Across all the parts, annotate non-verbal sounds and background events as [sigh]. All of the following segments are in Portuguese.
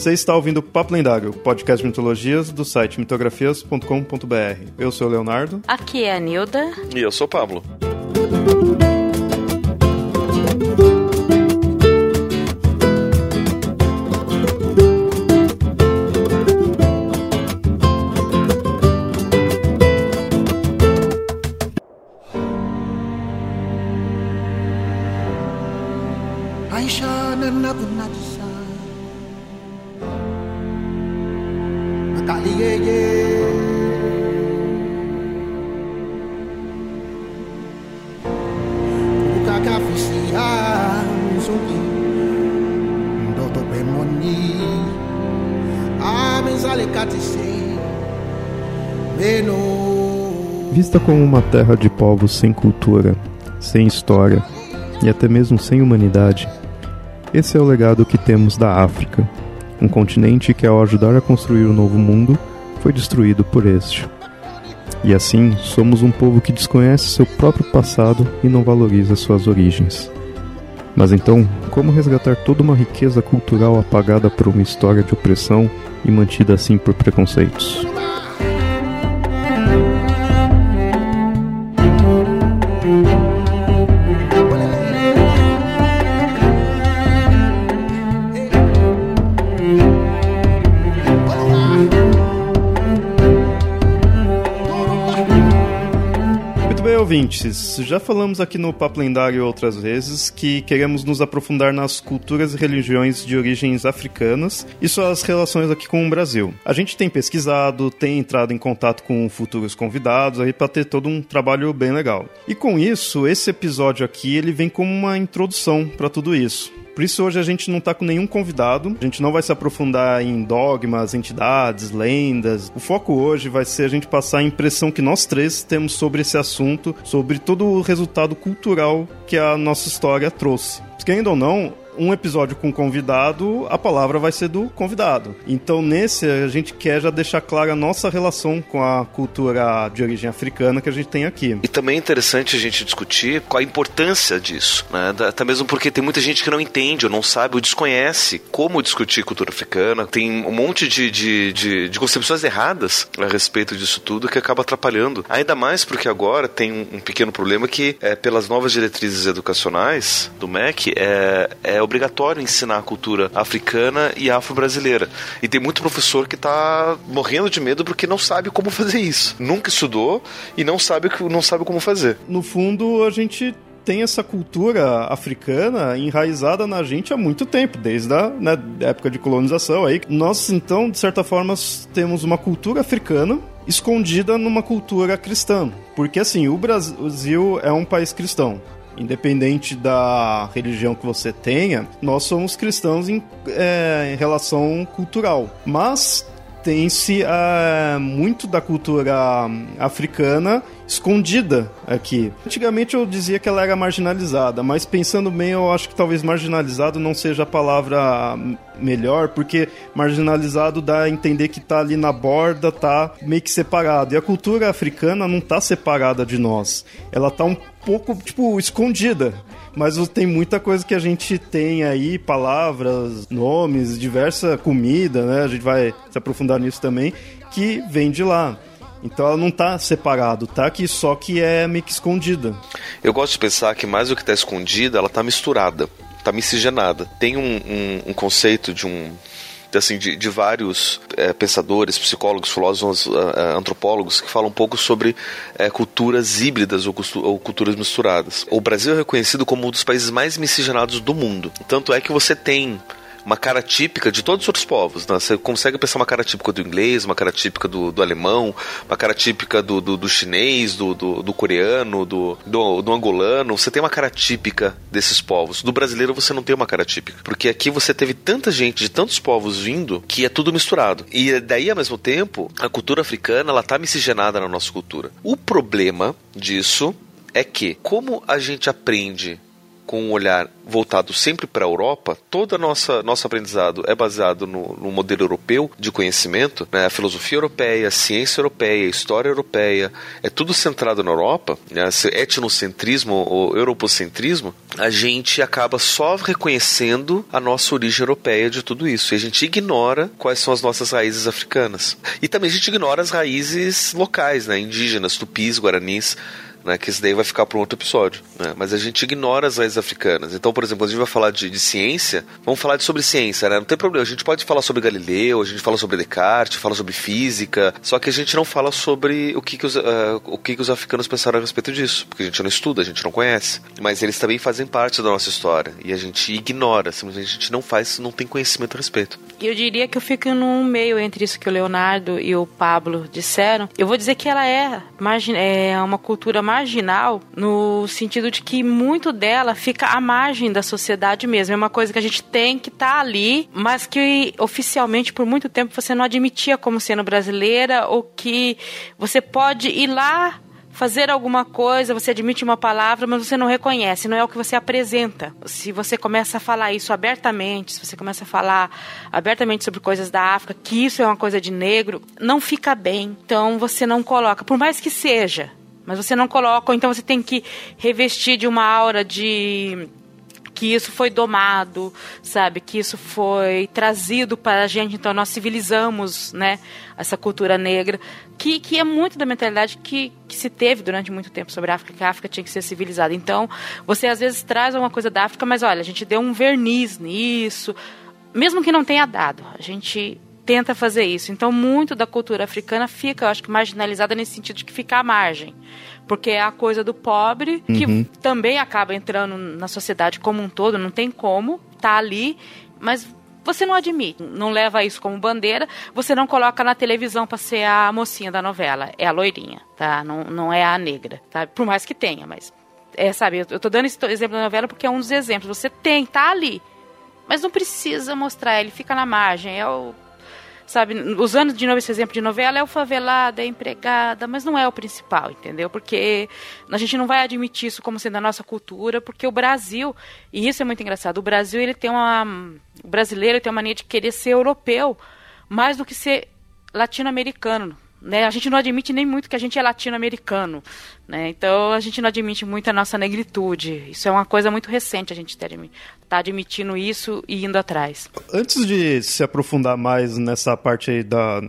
Você está ouvindo Papo Lendário, podcast de mitologias do site mitografias.com.br. Eu sou o Leonardo. Aqui é a Nilda. E eu sou o Pablo. Vista como uma terra de povos sem cultura, sem história e até mesmo sem humanidade, esse é o legado que temos da África, um continente que, ao ajudar a construir o um novo mundo, foi destruído por este. E assim, somos um povo que desconhece seu próprio passado e não valoriza suas origens. Mas então, como resgatar toda uma riqueza cultural apagada por uma história de opressão e mantida assim por preconceitos? Ouvintes, já falamos aqui no Papo Lendário outras vezes que queremos nos aprofundar nas culturas e religiões de origens africanas e suas relações aqui com o Brasil. A gente tem pesquisado, tem entrado em contato com futuros convidados aí para ter todo um trabalho bem legal. E com isso, esse episódio aqui ele vem como uma introdução para tudo isso. Por isso hoje a gente não está com nenhum convidado, a gente não vai se aprofundar em dogmas, entidades, lendas. O foco hoje vai ser a gente passar a impressão que nós três temos sobre esse assunto, sobre todo o resultado cultural que a nossa história trouxe. Querendo ou não, um episódio com convidado, a palavra vai ser do convidado. Então, nesse, a gente quer já deixar clara a nossa relação com a cultura de origem africana que a gente tem aqui. E também é interessante a gente discutir qual a importância disso, né? Até mesmo porque tem muita gente que não entende ou não sabe ou desconhece como discutir cultura africana. Tem um monte de, de, de, de concepções erradas a respeito disso tudo que acaba atrapalhando. Ainda mais porque agora tem um, um pequeno problema que, é, pelas novas diretrizes educacionais do MEC, é, é é obrigatório ensinar a cultura africana e afro-brasileira. E tem muito professor que está morrendo de medo porque não sabe como fazer isso. Nunca estudou e não sabe, não sabe como fazer. No fundo, a gente tem essa cultura africana enraizada na gente há muito tempo, desde a né, época de colonização. Aí. Nós, então, de certa forma, temos uma cultura africana escondida numa cultura cristã. Porque, assim, o Brasil é um país cristão independente da religião que você tenha, nós somos cristãos em, é, em relação cultural. Mas tem-se uh, muito da cultura africana escondida aqui. Antigamente eu dizia que ela era marginalizada, mas pensando bem, eu acho que talvez marginalizado não seja a palavra melhor, porque marginalizado dá a entender que tá ali na borda, tá meio que separado. E a cultura africana não tá separada de nós. Ela tá um pouco, tipo, escondida mas tem muita coisa que a gente tem aí, palavras, nomes, diversa comida, né? A gente vai se aprofundar nisso também, que vem de lá. Então ela não está separado, tá aqui só que é meio que escondida. Eu gosto de pensar que mais do que está escondida, ela está misturada, está miscigenada. Tem um, um, um conceito de um assim, de, de vários é, pensadores, psicólogos, filósofos, uh, antropólogos que falam um pouco sobre é, culturas híbridas ou, ou, culturas misturadas. O Brasil é reconhecido como um dos países mais miscigenados do mundo. Tanto é que você tem uma cara típica de todos os outros povos. Né? Você consegue pensar uma cara típica do inglês, uma cara típica do, do alemão, uma cara típica do, do, do chinês, do, do, do coreano, do, do, do, angolano. Você tem uma cara típica desses povos. Do brasileiro você não tem uma cara típica. Porque aqui você teve tanta gente de tantos povos vindo que é tudo misturado. E daí, ao mesmo tempo, a cultura africana ela tá miscigenada na nossa cultura. O problema disso é que, como a gente aprende com um olhar voltado sempre para a Europa, todo nossa nosso aprendizado é baseado no, no modelo europeu de conhecimento, né? a filosofia europeia, a ciência europeia, a história europeia, é tudo centrado na Europa, né? esse etnocentrismo ou europocentrismo, a gente acaba só reconhecendo a nossa origem europeia de tudo isso. E a gente ignora quais são as nossas raízes africanas. E também a gente ignora as raízes locais, né? indígenas, tupis, guaranis né, que isso daí vai ficar para um outro episódio. Né? Mas a gente ignora as raízes africanas. Então, por exemplo, quando a gente vai falar de, de ciência, vamos falar de sobre ciência, né? Não tem problema. A gente pode falar sobre Galileu, a gente fala sobre Descartes, fala sobre física, só que a gente não fala sobre o que, que, os, uh, o que, que os africanos pensaram a respeito disso, porque a gente não estuda, a gente não conhece. Mas eles também fazem parte da nossa história e a gente ignora, simplesmente a gente não faz, não tem conhecimento a respeito. Eu diria que eu fico num meio entre isso que o Leonardo e o Pablo disseram. Eu vou dizer que ela é, é uma cultura marginal no sentido de que muito dela fica à margem da sociedade mesmo. É uma coisa que a gente tem que estar tá ali, mas que oficialmente por muito tempo você não admitia como sendo brasileira ou que você pode ir lá fazer alguma coisa, você admite uma palavra, mas você não reconhece, não é o que você apresenta. Se você começa a falar isso abertamente, se você começa a falar abertamente sobre coisas da África, que isso é uma coisa de negro, não fica bem. Então você não coloca, por mais que seja, mas você não coloca, ou então você tem que revestir de uma aura de que isso foi domado, sabe? Que isso foi trazido para a gente, então nós civilizamos, né? Essa cultura negra, que, que é muito da mentalidade que, que se teve durante muito tempo sobre a África, que a África tinha que ser civilizada. Então, você às vezes traz alguma coisa da África, mas olha, a gente deu um verniz nisso, mesmo que não tenha dado, a gente tenta fazer isso. Então, muito da cultura africana fica, eu acho que, marginalizada nesse sentido de que fica à margem. Porque é a coisa do pobre, que uhum. também acaba entrando na sociedade como um todo, não tem como, tá ali, mas você não admite, não leva isso como bandeira, você não coloca na televisão para ser a mocinha da novela, é a loirinha, tá? Não, não é a negra, tá? Por mais que tenha, mas é, sabe, eu, tô dando esse exemplo da novela porque é um dos exemplos. Você tem, tá ali, mas não precisa mostrar, ele fica na margem, é o sabe, usando de novo esse exemplo de novela, é o favelado, é a empregada, mas não é o principal, entendeu? Porque a gente não vai admitir isso como sendo a nossa cultura, porque o Brasil, e isso é muito engraçado, o Brasil ele tem uma o brasileiro tem uma mania de querer ser europeu mais do que ser latino-americano. Né? A gente não admite nem muito que a gente é latino-americano. Né? Então a gente não admite muito a nossa negritude. Isso é uma coisa muito recente a gente estar tá admitindo isso e indo atrás. Antes de se aprofundar mais nessa parte aí da,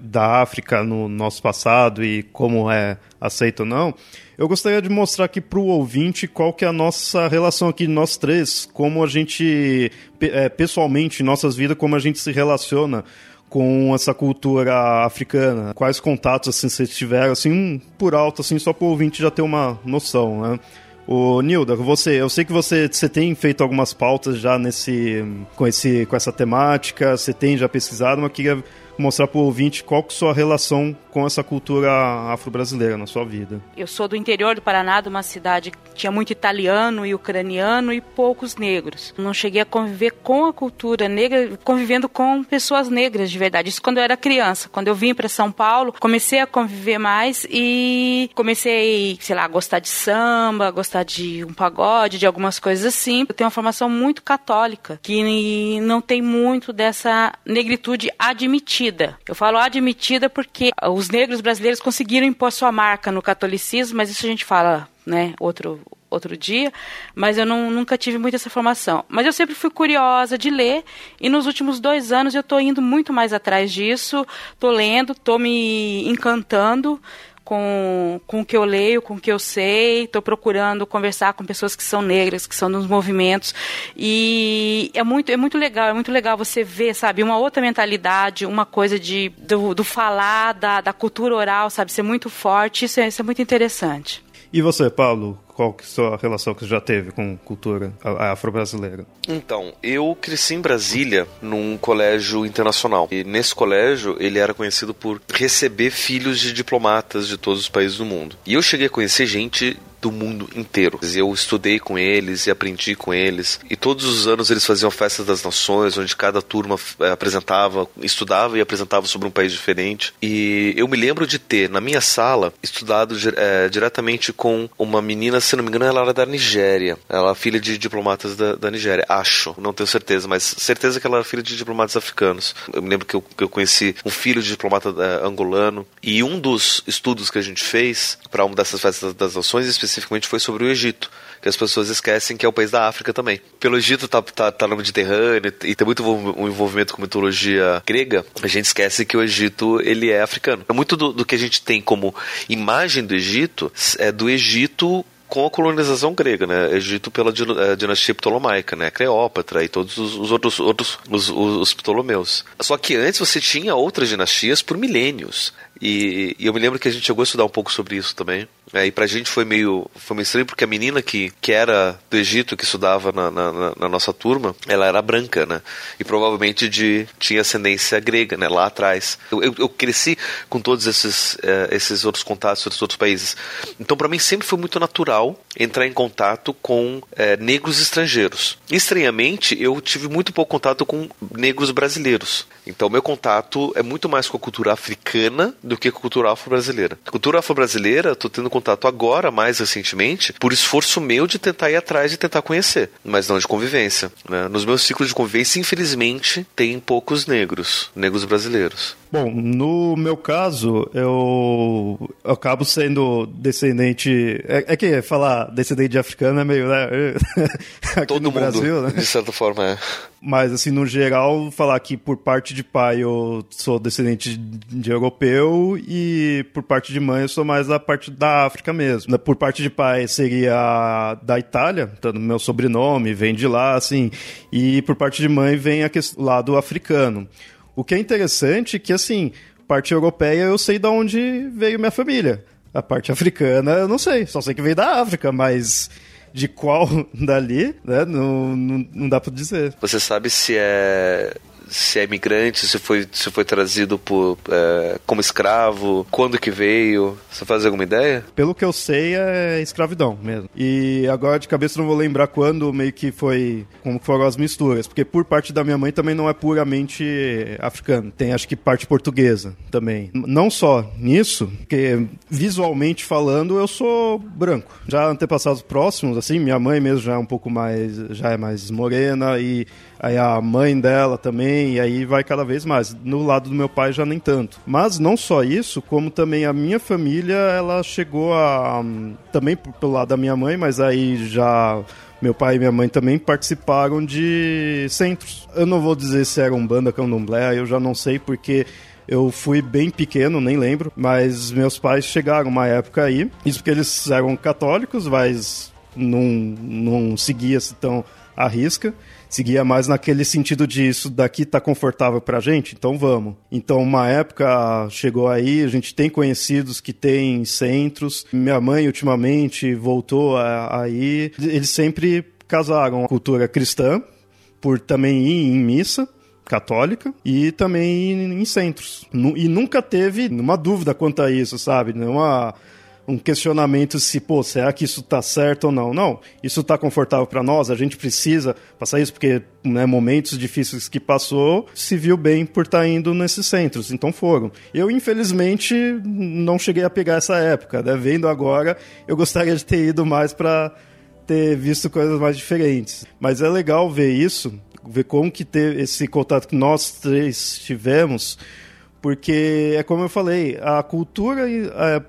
da África no nosso passado e como é aceito ou não, eu gostaria de mostrar aqui para o ouvinte qual que é a nossa relação aqui, nós três, como a gente, é, pessoalmente, em nossas vidas, como a gente se relaciona com essa cultura africana? Quais contatos assim vocês tiveram, assim, por alto, assim, só para o ouvinte já ter uma noção, né? O Nilda, você, eu sei que você, você tem feito algumas pautas já nesse com esse com essa temática, você tem já pesquisado, mas queria mostrar para o ouvinte qual que é a sua relação com essa cultura afro-brasileira na sua vida. Eu sou do interior do Paraná, de uma cidade que tinha muito italiano e ucraniano e poucos negros. Não cheguei a conviver com a cultura negra, convivendo com pessoas negras de verdade. Isso quando eu era criança. Quando eu vim para São Paulo, comecei a conviver mais e comecei, sei lá, a gostar de samba, a gostar de um pagode, de algumas coisas assim. Eu tenho uma formação muito católica, que não tem muito dessa negritude admitida. Eu falo admitida porque os negros brasileiros conseguiram impor sua marca no catolicismo, mas isso a gente fala, né, outro outro dia, mas eu não, nunca tive muita essa formação. Mas eu sempre fui curiosa de ler e nos últimos dois anos eu estou indo muito mais atrás disso, estou lendo, estou me encantando com, com o que eu leio, com o que eu sei, estou procurando conversar com pessoas que são negras, que são dos movimentos. E é muito, é muito legal, é muito legal você ver, sabe, uma outra mentalidade, uma coisa de, do, do falar, da, da cultura oral, sabe, ser muito forte. Isso é, isso é muito interessante. E você, Paulo? Qual que a sua relação que você já teve com cultura afro-brasileira? Então, eu cresci em Brasília num colégio internacional. E nesse colégio, ele era conhecido por receber filhos de diplomatas de todos os países do mundo. E eu cheguei a conhecer gente do mundo inteiro. Eu estudei com eles e aprendi com eles. E todos os anos eles faziam festas das nações, onde cada turma é, apresentava, estudava e apresentava sobre um país diferente. E eu me lembro de ter, na minha sala, estudado é, diretamente com uma menina, se não me engano, ela era da Nigéria. Ela é filha de diplomatas da, da Nigéria, acho. Não tenho certeza, mas certeza que ela era filha de diplomatas africanos. Eu me lembro que eu, que eu conheci um filho de diplomata é, angolano. E um dos estudos que a gente fez para uma dessas festas das nações, especificamente, foi sobre o Egito que as pessoas esquecem que é o país da África também. Pelo Egito tá, tá, tá no Mediterrâneo e tem muito um envolvimento com mitologia grega, a gente esquece que o Egito ele é africano. Muito do, do que a gente tem como imagem do Egito é do Egito com a colonização grega, né? Egito pela eh, dinastia ptolomaica, né? Cleópatra e todos os, outros, outros os, os, os, Ptolomeus. Só que antes você tinha outras dinastias por milênios. E, e, eu me lembro que a gente chegou a estudar um pouco sobre isso também. É, e pra gente foi meio, foi meio estranho, porque a menina que, que era do Egito, que estudava na, na, na nossa turma, ela era branca, né? E provavelmente de, tinha ascendência grega, né? Lá atrás. Eu, eu, eu cresci com todos esses, é, esses outros contatos, esses outros países. Então, para mim, sempre foi muito natural entrar em contato com é, negros estrangeiros. Estranhamente, eu tive muito pouco contato com negros brasileiros. Então, meu contato é muito mais com a cultura africana do que com a cultura afro-brasileira. A cultura afro-brasileira, eu tô tendo contato agora, mais recentemente, por esforço meu de tentar ir atrás e tentar conhecer, mas não de convivência. Né? Nos meus ciclos de convivência, infelizmente, tem poucos negros, negros brasileiros. Bom, no meu caso, eu, eu acabo sendo descendente. É, é, que falar descendente de africano é meio, né? [laughs] Todo no mundo, Brasil, né? de certa forma, é. Mas, assim, no geral, falar que por parte de pai eu sou descendente de europeu e por parte de mãe eu sou mais da parte da África mesmo. Por parte de pai seria da Itália, então meu sobrenome vem de lá, assim, e por parte de mãe vem o lado africano. O que é interessante é que, assim, parte europeia eu sei de onde veio minha família. A parte africana eu não sei, só sei que veio da África, mas de qual [laughs] dali, né, não, não, não dá para dizer. Você sabe se é se é imigrante, se foi, se foi trazido por, é, como escravo, quando que veio? Você faz alguma ideia? Pelo que eu sei, é escravidão mesmo. E agora de cabeça não vou lembrar quando meio que foi, como foram as misturas, porque por parte da minha mãe também não é puramente africano, tem acho que parte portuguesa também. Não só nisso, porque visualmente falando eu sou branco. Já antepassados próximos, assim, minha mãe mesmo já é um pouco mais, já é mais morena e aí a mãe dela também, e aí vai cada vez mais. No lado do meu pai já nem tanto. Mas não só isso, como também a minha família, ela chegou a. Também pelo lado da minha mãe, mas aí já meu pai e minha mãe também participaram de centros. Eu não vou dizer se era um banda candomblé, eu já não sei porque eu fui bem pequeno, nem lembro, mas meus pais chegaram uma época aí, isso porque eles eram católicos, mas não, não seguia-se tão à risca seguia mais naquele sentido de isso daqui tá confortável pra gente, então vamos. Então, uma época chegou aí, a gente tem conhecidos que tem centros. Minha mãe, ultimamente, voltou aí. Eles sempre casaram a cultura cristã, por também ir em missa católica e também em centros. E nunca teve uma dúvida quanto a isso, sabe? Nenhuma um questionamento se, pô, será que isso está certo ou não? Não, isso está confortável para nós, a gente precisa passar isso, porque né, momentos difíceis que passou, se viu bem por estar tá indo nesses centros, então foram. Eu, infelizmente, não cheguei a pegar essa época, né? Vendo agora, eu gostaria de ter ido mais para ter visto coisas mais diferentes. Mas é legal ver isso, ver como que ter esse contato que nós três tivemos, porque é como eu falei, a cultura é,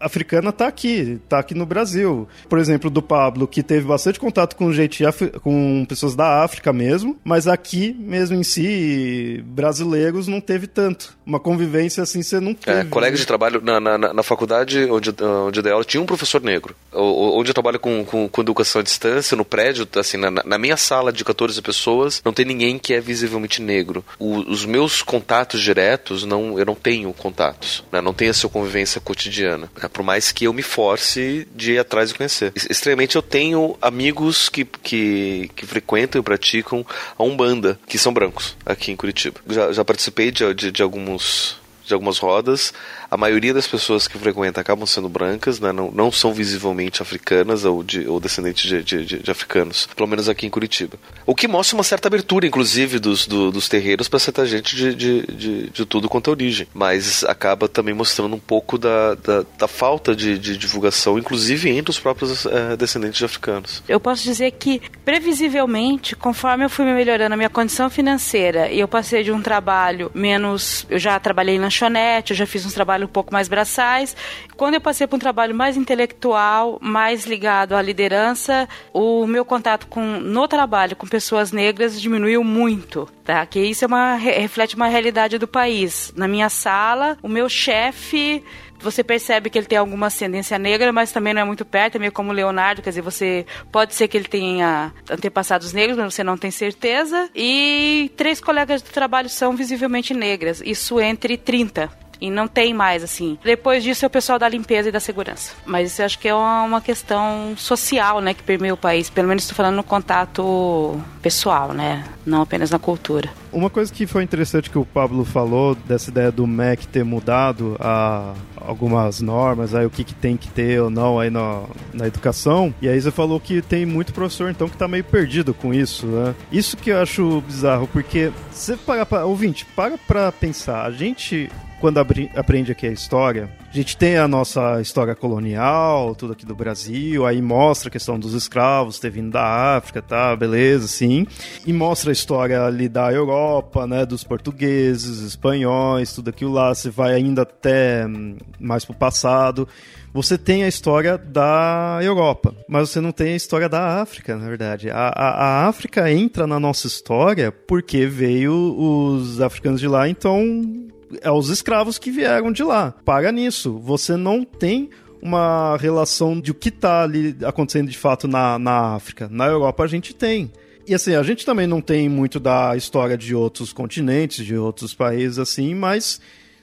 africana está aqui, está aqui no Brasil. Por exemplo, do Pablo, que teve bastante contato com gente com pessoas da África mesmo, mas aqui mesmo em si, brasileiros não teve tanto. Uma convivência assim você não teve. É, colega de trabalho na, na, na faculdade onde, onde eu dei aula tinha um professor negro. Onde eu trabalho com, com, com educação à distância, no prédio, assim, na, na, minha sala de 14 pessoas, não tem ninguém que é visivelmente negro. O, os meus contatos diretos, não, eu não tenho contatos. Né? Não tenho essa convivência cotidiana. É, por mais que eu me force de ir atrás e conhecer. Extremamente eu tenho amigos que, que, que frequentam e praticam a Umbanda, que são brancos, aqui em Curitiba. Já, já participei de, de, de alguns de algumas rodas. A maioria das pessoas que frequentam acabam sendo brancas, né? não, não são visivelmente africanas ou, de, ou descendentes de, de, de, africanos, pelo menos aqui em Curitiba. O que mostra uma certa abertura, inclusive, dos, do, dos terreiros para certa gente de, de, de, tudo quanto é origem, mas acaba também mostrando um pouco da, da, da falta de, de, divulgação, inclusive entre os próprios é, descendentes de africanos. Eu posso dizer que, previsivelmente, conforme eu fui melhorando a minha condição financeira e eu passei de um trabalho menos. Eu já trabalhei em lanchonete, eu já fiz uns trabalhos um pouco mais braçais. Quando eu passei para um trabalho mais intelectual, mais ligado à liderança, o meu contato com, no trabalho com pessoas negras diminuiu muito, tá? Que isso é uma, reflete uma realidade do país. Na minha sala, o meu chefe você percebe que ele tem alguma ascendência negra, mas também não é muito perto, é meio como Leonardo, quer dizer, você pode ser que ele tenha antepassados negros, mas você não tem certeza. E três colegas do trabalho são visivelmente negras, isso entre 30. E não tem mais, assim. Depois disso é o pessoal da limpeza e da segurança. Mas isso acho que é uma, uma questão social, né, que permeia o país. Pelo menos estou falando no contato pessoal, né? Não apenas na cultura. Uma coisa que foi interessante que o Pablo falou, dessa ideia do MEC ter mudado a algumas normas, aí o que, que tem que ter ou não aí na, na educação. E aí você falou que tem muito professor, então, que tá meio perdido com isso, né? Isso que eu acho bizarro, porque você para pra, ouvinte, para pra pensar, a gente quando aprende aqui a história, a gente tem a nossa história colonial, tudo aqui do Brasil, aí mostra a questão dos escravos ter vindo da África, tá, beleza, sim. E mostra a história ali da Europa, né, dos portugueses, espanhóis, tudo aquilo lá, você vai ainda até hum, mais pro passado. Você tem a história da Europa, mas você não tem a história da África, na verdade. A, a, a África entra na nossa história porque veio os africanos de lá, então é os escravos que vieram de lá. Paga nisso. Você não tem uma relação de o que está ali acontecendo de fato na, na África. Na Europa a gente tem. E assim, a gente também não tem muito da história de outros continentes, de outros países assim, mas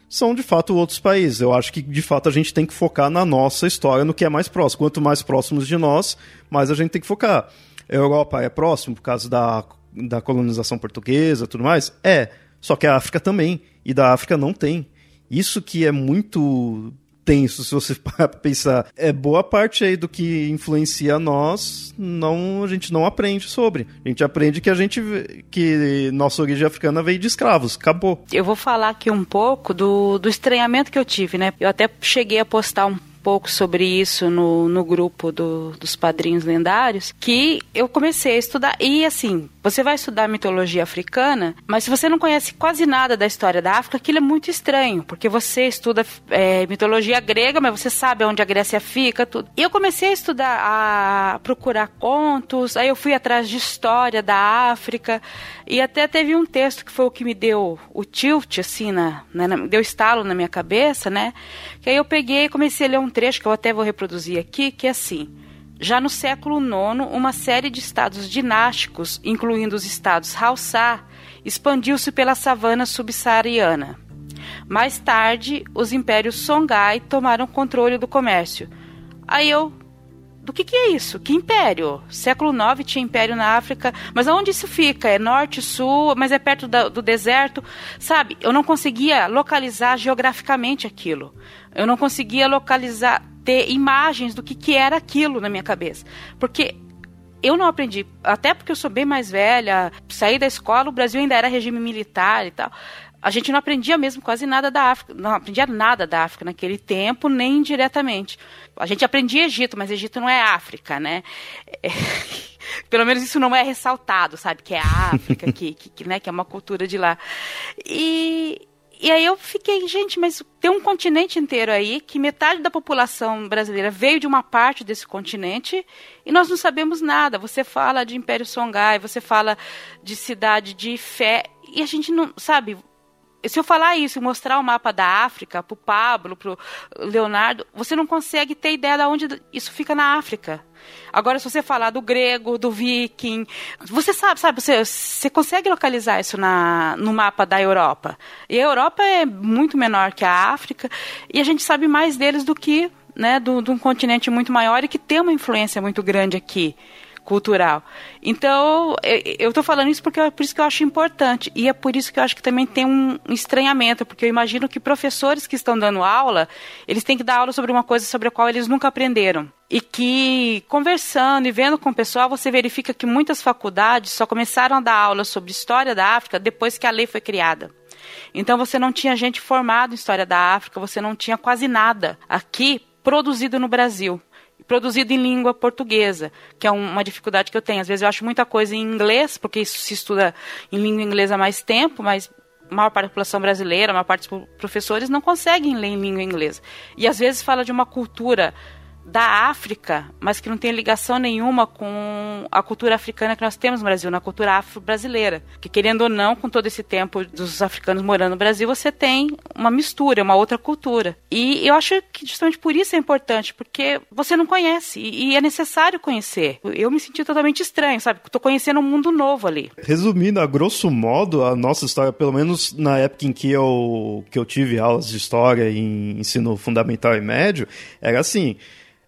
são de fato outros países. Eu acho que de fato a gente tem que focar na nossa história, no que é mais próximo. Quanto mais próximos de nós, mais a gente tem que focar. A Europa é próximo por causa da, da colonização portuguesa tudo mais? É. Só que a África também. E da África não tem. Isso que é muito tenso, se você [laughs] pensar. É boa parte aí do que influencia nós, não a gente não aprende sobre. A gente aprende que a gente que nossa origem africana veio de escravos, acabou. Eu vou falar aqui um pouco do, do estranhamento que eu tive, né? Eu até cheguei a postar um pouco sobre isso no, no grupo do, dos padrinhos lendários, que eu comecei a estudar. E assim, você vai estudar mitologia africana, mas se você não conhece quase nada da história da África, aquilo é muito estranho, porque você estuda é, mitologia grega, mas você sabe onde a Grécia fica, tudo. E eu comecei a estudar, a procurar contos, aí eu fui atrás de história da África, e até teve um texto que foi o que me deu o tilt, assim, na, na, deu estalo na minha cabeça, né? Que aí eu peguei e comecei a ler um trecho que eu até vou reproduzir aqui, que é assim. Já no século IX, uma série de estados dinásticos, incluindo os estados Hausa, expandiu-se pela savana subsaariana. Mais tarde, os impérios Songhai tomaram controle do comércio. Aí eu do que, que é isso? Que império? Século IX tinha império na África, mas aonde isso fica? É norte, sul, mas é perto da, do deserto? Sabe, eu não conseguia localizar geograficamente aquilo. Eu não conseguia localizar, ter imagens do que, que era aquilo na minha cabeça. Porque eu não aprendi, até porque eu sou bem mais velha, saí da escola, o Brasil ainda era regime militar e tal a gente não aprendia mesmo quase nada da África, não aprendia nada da África naquele tempo, nem indiretamente. A gente aprendia Egito, mas Egito não é África, né? É, [laughs] pelo menos isso não é ressaltado, sabe? Que é África, que, que, né, que é uma cultura de lá. E, e aí eu fiquei, gente, mas tem um continente inteiro aí que metade da população brasileira veio de uma parte desse continente e nós não sabemos nada. Você fala de Império Songhai, você fala de cidade de fé e a gente não, sabe, se eu falar isso mostrar o mapa da África para o Pablo, para o Leonardo, você não consegue ter ideia de onde isso fica na África. Agora, se você falar do grego, do viking, você sabe, sabe, você, você consegue localizar isso na, no mapa da Europa. E a Europa é muito menor que a África, e a gente sabe mais deles do que né, de um continente muito maior e que tem uma influência muito grande aqui cultural. Então, eu estou falando isso porque é por isso que eu acho importante. E é por isso que eu acho que também tem um estranhamento, porque eu imagino que professores que estão dando aula, eles têm que dar aula sobre uma coisa sobre a qual eles nunca aprenderam. E que, conversando e vendo com o pessoal, você verifica que muitas faculdades só começaram a dar aula sobre história da África depois que a lei foi criada. Então você não tinha gente formada em história da África, você não tinha quase nada aqui produzido no Brasil produzido em língua portuguesa, que é uma dificuldade que eu tenho. Às vezes eu acho muita coisa em inglês, porque isso se estuda em língua inglesa há mais tempo, mas a maior parte da população brasileira, a maior parte dos professores não conseguem ler em língua inglesa. E às vezes fala de uma cultura da África, mas que não tem ligação nenhuma com a cultura africana que nós temos no Brasil, na cultura afro-brasileira. Que querendo ou não, com todo esse tempo dos africanos morando no Brasil, você tem uma mistura, uma outra cultura. E eu acho que justamente por isso é importante, porque você não conhece e é necessário conhecer. Eu me senti totalmente estranho, sabe? Estou conhecendo um mundo novo ali. Resumindo, a grosso modo, a nossa história, pelo menos na época em que eu, que eu tive aulas de história em ensino fundamental e médio, era assim.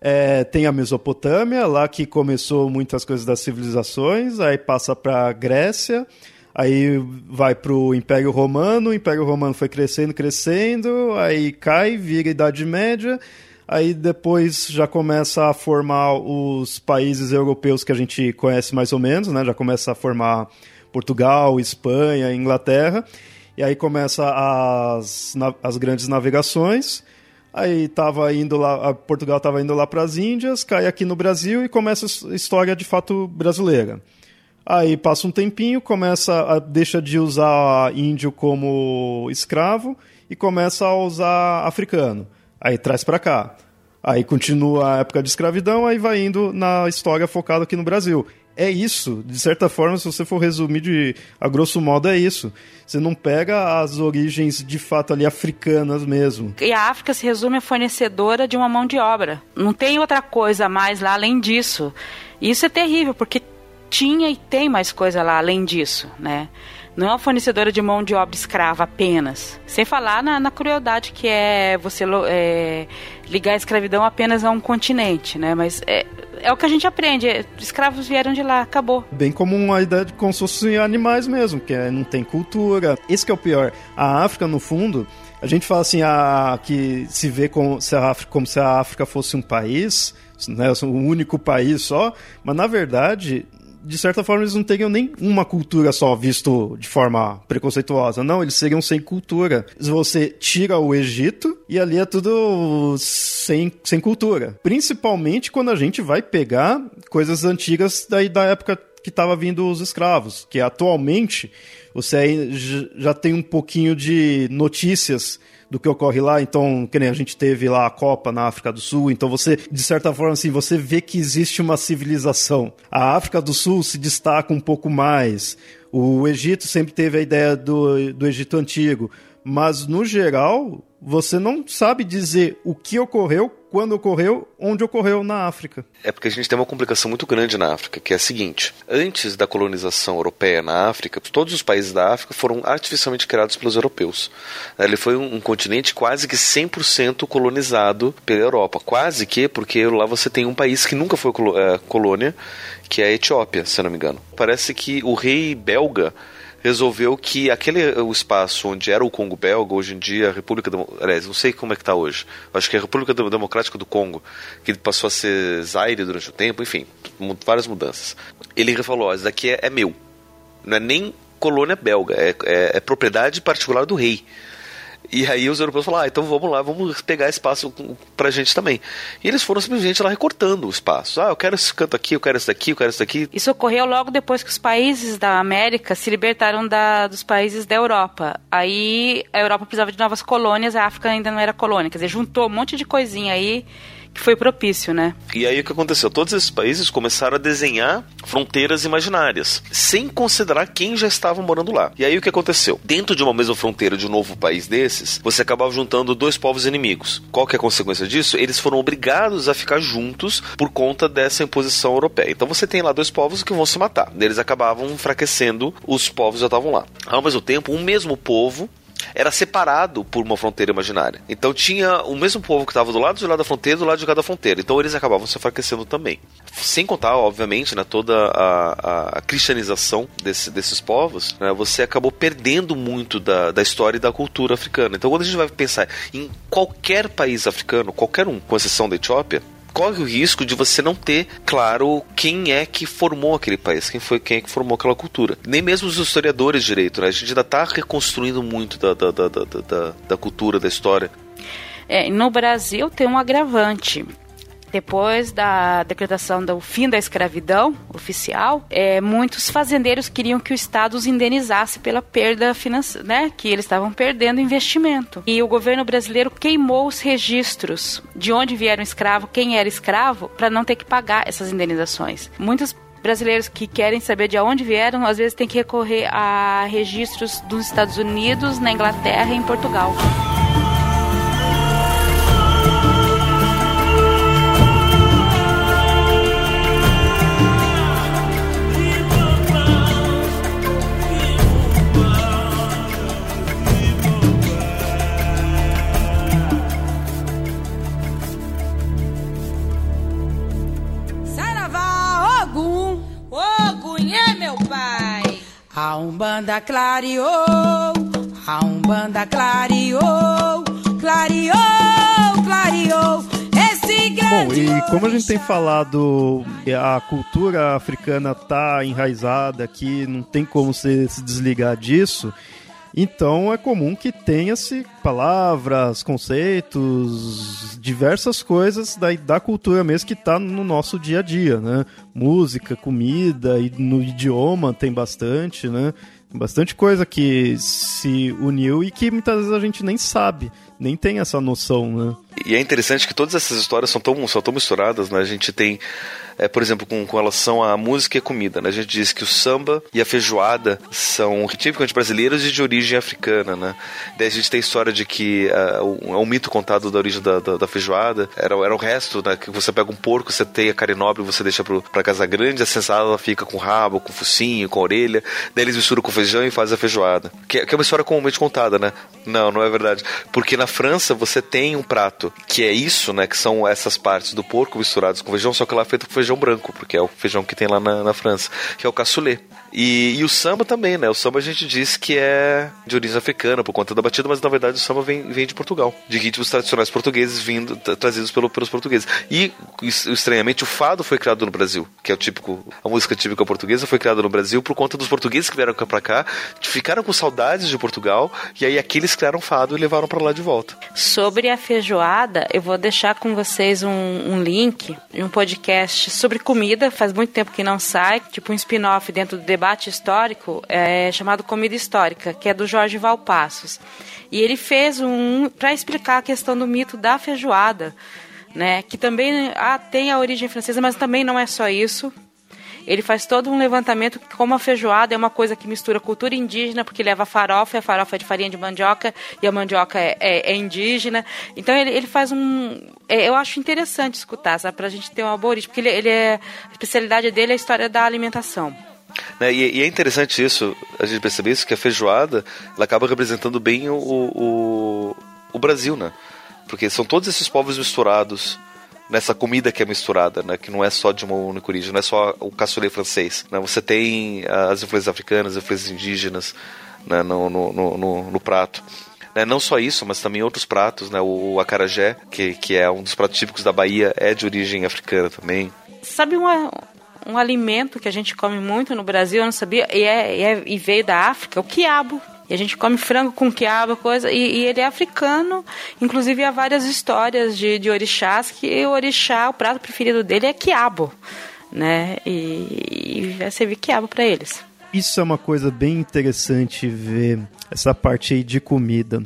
É, tem a Mesopotâmia, lá que começou muitas coisas das civilizações, aí passa para Grécia, aí vai para o Império Romano, o Império Romano foi crescendo, crescendo, aí cai, vira Idade Média, aí depois já começa a formar os países europeus que a gente conhece mais ou menos, né? já começa a formar Portugal, Espanha, Inglaterra, e aí começa as, as grandes navegações, Aí tava indo lá, Portugal estava indo lá para as Índias, cai aqui no Brasil e começa a história de fato brasileira. Aí passa um tempinho, começa a, deixa de usar índio como escravo e começa a usar africano. Aí traz para cá. Aí continua a época de escravidão, aí vai indo na história focada aqui no Brasil é isso. De certa forma, se você for resumir de a grosso modo, é isso. Você não pega as origens de fato ali africanas mesmo. E a África se resume a fornecedora de uma mão de obra. Não tem outra coisa mais lá além disso. Isso é terrível, porque tinha e tem mais coisa lá além disso, né? Não é uma fornecedora de mão de obra escrava apenas. Sem falar na, na crueldade que é você é, ligar a escravidão apenas a um continente, né? Mas é, é o que a gente aprende. É, escravos vieram de lá, acabou. Bem como uma ideia de como se fossem animais mesmo, que é, não tem cultura. Esse que é o pior. A África, no fundo, a gente fala assim, a, que se vê como se, a África, como se a África fosse um país, né, um único país só, mas na verdade de certa forma, eles não teriam nem uma cultura só, visto de forma preconceituosa. Não, eles seriam sem cultura. Você tira o Egito e ali é tudo sem, sem cultura. Principalmente quando a gente vai pegar coisas antigas daí da época que estava vindo os escravos, que atualmente você já tem um pouquinho de notícias do que ocorre lá. Então, que nem a gente teve lá a Copa na África do Sul. Então, você, de certa forma, assim, você vê que existe uma civilização. A África do Sul se destaca um pouco mais. O Egito sempre teve a ideia do, do Egito Antigo. Mas, no geral, você não sabe dizer o que ocorreu, quando ocorreu, onde ocorreu na África. É porque a gente tem uma complicação muito grande na África, que é a seguinte: antes da colonização europeia na África, todos os países da África foram artificialmente criados pelos europeus. Ele foi um, um continente quase que 100% colonizado pela Europa. Quase que, porque lá você tem um país que nunca foi é, colônia, que é a Etiópia, se não me engano. Parece que o rei belga resolveu que aquele o espaço onde era o Congo belga, hoje em dia a República, aliás, não sei como é que está hoje, acho que é a República Democrática do Congo, que passou a ser Zaire durante o tempo, enfim, várias mudanças. Ele falou, ó, isso daqui é, é meu, não é nem colônia belga, é, é, é propriedade particular do rei. E aí os europeus falaram, ah, então vamos lá, vamos pegar espaço pra gente também. E eles foram simplesmente lá recortando o espaço. Ah, eu quero esse canto aqui, eu quero esse daqui, eu quero esse daqui. Isso ocorreu logo depois que os países da América se libertaram da, dos países da Europa. Aí a Europa precisava de novas colônias, a África ainda não era colônia. Quer dizer, juntou um monte de coisinha aí que foi propício, né? E aí o que aconteceu? Todos esses países começaram a desenhar fronteiras imaginárias, sem considerar quem já estava morando lá. E aí o que aconteceu? Dentro de uma mesma fronteira de um novo país desses, você acabava juntando dois povos inimigos. Qual que é a consequência disso? Eles foram obrigados a ficar juntos por conta dessa imposição europeia. Então você tem lá dois povos que vão se matar. Eles acabavam enfraquecendo os povos que já estavam lá. Ao mesmo tempo, um mesmo povo era separado por uma fronteira imaginária. Então tinha o mesmo povo que estava do lado de lá da fronteira do lado de cá da fronteira. Então eles acabavam se enfraquecendo também. Sem contar, obviamente, né, toda a, a, a cristianização desse, desses povos, né, você acabou perdendo muito da, da história e da cultura africana. Então quando a gente vai pensar em qualquer país africano, qualquer um, com exceção da Etiópia, corre o risco de você não ter claro quem é que formou aquele país, quem foi quem é que formou aquela cultura. Nem mesmo os historiadores direito, né? A gente ainda está reconstruindo muito da, da, da, da, da cultura, da história. É, no Brasil tem um agravante depois da decretação do fim da escravidão oficial, é, muitos fazendeiros queriam que o Estado os indenizasse pela perda financeira, né, que eles estavam perdendo investimento. E o governo brasileiro queimou os registros de onde vieram escravo, quem era escravo, para não ter que pagar essas indenizações. Muitos brasileiros que querem saber de onde vieram, às vezes têm que recorrer a registros dos Estados Unidos, na Inglaterra e em Portugal. A Umbanda clareou, a Umbanda clareou, clareou, clareou. Esse grande Bom, e como a gente tem falado, a cultura africana tá enraizada aqui, não tem como se desligar disso. Então é comum que tenha-se palavras, conceitos, diversas coisas da, da cultura mesmo que está no nosso dia a dia, né? Música, comida e no idioma tem bastante, né? Bastante coisa que se uniu e que muitas vezes a gente nem sabe, nem tem essa noção, né? E é interessante que todas essas histórias são tão, são tão misturadas, né? A gente tem é, por exemplo, com, com relação à música e comida. Né? A gente diz que o samba e a feijoada são tipicamente brasileiros e de origem africana. Né? Daí a gente tem a história de que uh, um, mito contado da origem da, da, da, feijoada era, era o resto, né? que você pega um porco, você tem a carne nobre, você deixa pro, pra casa grande, a sensada fica com rabo, com focinho, com orelha, daí eles misturam com feijão e fazem a feijoada. Que, que é uma história comumente contada, né? Não, não é verdade. Porque na França você tem um prato que é isso, né? Que são essas partes do porco misturadas com feijão, só que lá é feito com feijão feijão branco, porque é o feijão que tem lá na, na França, que é o cassoulet. E, e, o samba também, né? O samba a gente diz que é de origem africana por conta da batida, mas na verdade o samba vem, vem de Portugal, de ritmos tradicionais portugueses vindo trazidos pelo, pelos portugueses. E estranhamente o fado foi criado no Brasil, que é o típico a música típica portuguesa foi criada no Brasil por conta dos portugueses que vieram para cá, ficaram com saudades de Portugal e aí aqueles criaram fado e levaram para lá de volta. Sobre a feijoada, eu vou deixar com vocês um, um link em um podcast sobre comida, faz muito tempo que não sai, tipo um spin-off dentro do debate debate histórico é, chamado Comida Histórica, que é do Jorge Valpassos. E ele fez um para explicar a questão do mito da feijoada, né, que também ah, tem a origem francesa, mas também não é só isso. Ele faz todo um levantamento como a feijoada é uma coisa que mistura cultura indígena, porque leva farofa, e a farofa é de farinha de mandioca, e a mandioca é, é, é indígena. Então ele, ele faz um. É, eu acho interessante escutar, sabe, pra gente ter uma boa origem, porque ele, ele é. A especialidade dele é a história da alimentação. Né? E, e, é interessante isso, a gente perceber isso, que a feijoada ela acaba representando bem o, o, o Brasil, né? Porque são todos esses povos misturados nessa comida que é misturada, né? Que não é só de uma única origem, não é só o cassoulet francês. Né? Você tem as influências africanas, as influências indígenas né? no, no, no, no prato. Né? Não só isso, mas também outros pratos, né? O acarajé, que, que é um dos pratos típicos da Bahia, é de origem africana também. Sabe uma, um alimento que a gente come muito no Brasil, eu não sabia, e, é, e, é, e veio da África, o quiabo. E a gente come frango com quiabo, coisa, e, e, ele é africano. Inclusive há várias histórias de, de orixás que o orixá, o prato preferido dele é quiabo, né? E, e servir quiabo para eles. Isso é uma coisa bem interessante ver essa parte aí de comida.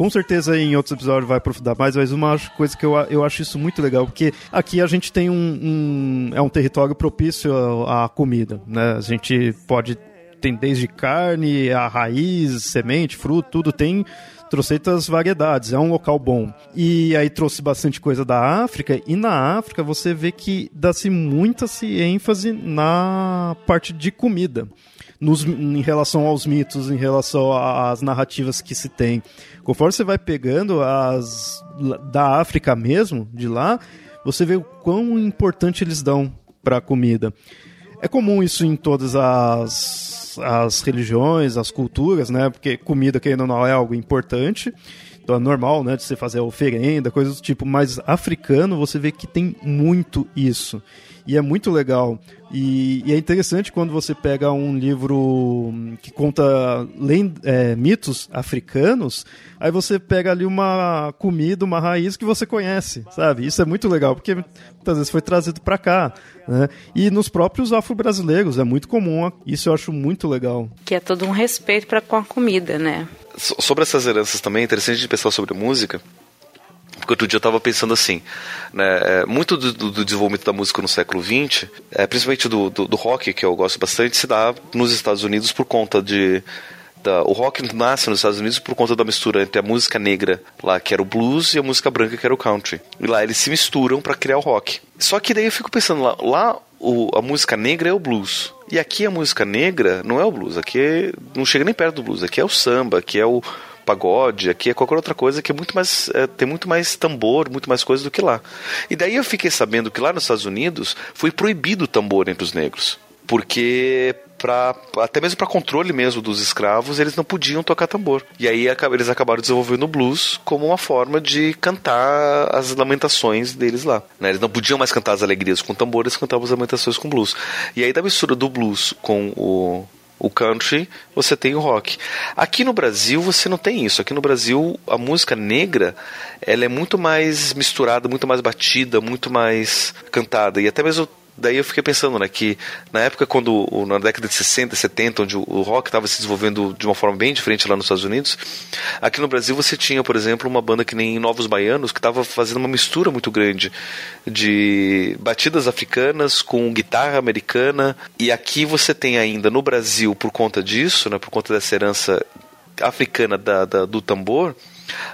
Com certeza em outros episódios vai aprofundar mais, mas uma coisa que eu, eu acho isso muito legal, porque aqui a gente tem um, um é um território propício à, comida, né? A gente pode tem desde carne, a raiz, semente, fruto, tudo tem trocentas variedades, é um local bom. E aí trouxe bastante coisa da África, e na África você vê que dá-se muita ênfase na parte de comida. Nos, em relação aos mitos, em relação às narrativas que se tem. Conforme você vai pegando as da África mesmo, de lá, você vê o quão importante eles dão para a comida. É comum isso em todas as, as religiões, as culturas, né? Porque comida, querendo ou não, é algo importante. Então é normal, né, de você fazer oferenda, coisas do tipo, mas africano você vê que tem muito isso. E é muito legal. E, e é interessante quando você pega um livro que conta é, mitos africanos, aí você pega ali uma comida, uma raiz que você conhece, sabe? Isso é muito legal, porque muitas vezes foi trazido para cá. Né? E nos próprios afro-brasileiros é muito comum, isso eu acho muito legal. Que é todo um respeito para com a comida, né? Sobre essas heranças também, é interessante de pensar sobre música, porque outro dia eu estava pensando assim, né, é, muito do, do, desenvolvimento da música no século XX, é, principalmente do, do, do, rock, que eu gosto bastante, se dá nos Estados Unidos por conta de... Da, o rock nasce nos Estados Unidos por conta da mistura entre a música negra, lá que era o blues, e a música branca, que era o country. E lá eles se misturam para criar o rock. Só que daí eu fico pensando, lá, lá o, a música negra é o blues. E aqui a música negra não é o blues, aqui é, não chega nem perto do blues, aqui é o samba, aqui é o pagode, aqui é qualquer outra coisa que é muito mais é, tem muito mais tambor, muito mais coisa do que lá. E daí eu fiquei sabendo que lá nos Estados Unidos foi proibido o tambor entre os negros, porque Pra, até mesmo para controle mesmo dos escravos, eles não podiam tocar tambor. E aí eles acabaram desenvolvendo o blues como uma forma de cantar as lamentações deles lá. Né? Eles não podiam mais cantar as alegrias com tambor, eles cantavam as lamentações com blues. E aí da mistura do blues com o o country, você tem o rock. Aqui no Brasil você não tem isso. Aqui no Brasil a música negra ela é muito mais misturada, muito mais batida, muito mais cantada. E até mesmo daí eu fiquei pensando, né, que na época quando na década de 60, 70, onde o rock estava se desenvolvendo de uma forma bem diferente lá nos Estados Unidos, aqui no Brasil você tinha, por exemplo, uma banda que nem Novos Baianos, que estava fazendo uma mistura muito grande de batidas africanas com guitarra americana, e aqui você tem ainda no Brasil por conta disso, né, por conta dessa herança africana da, da do tambor,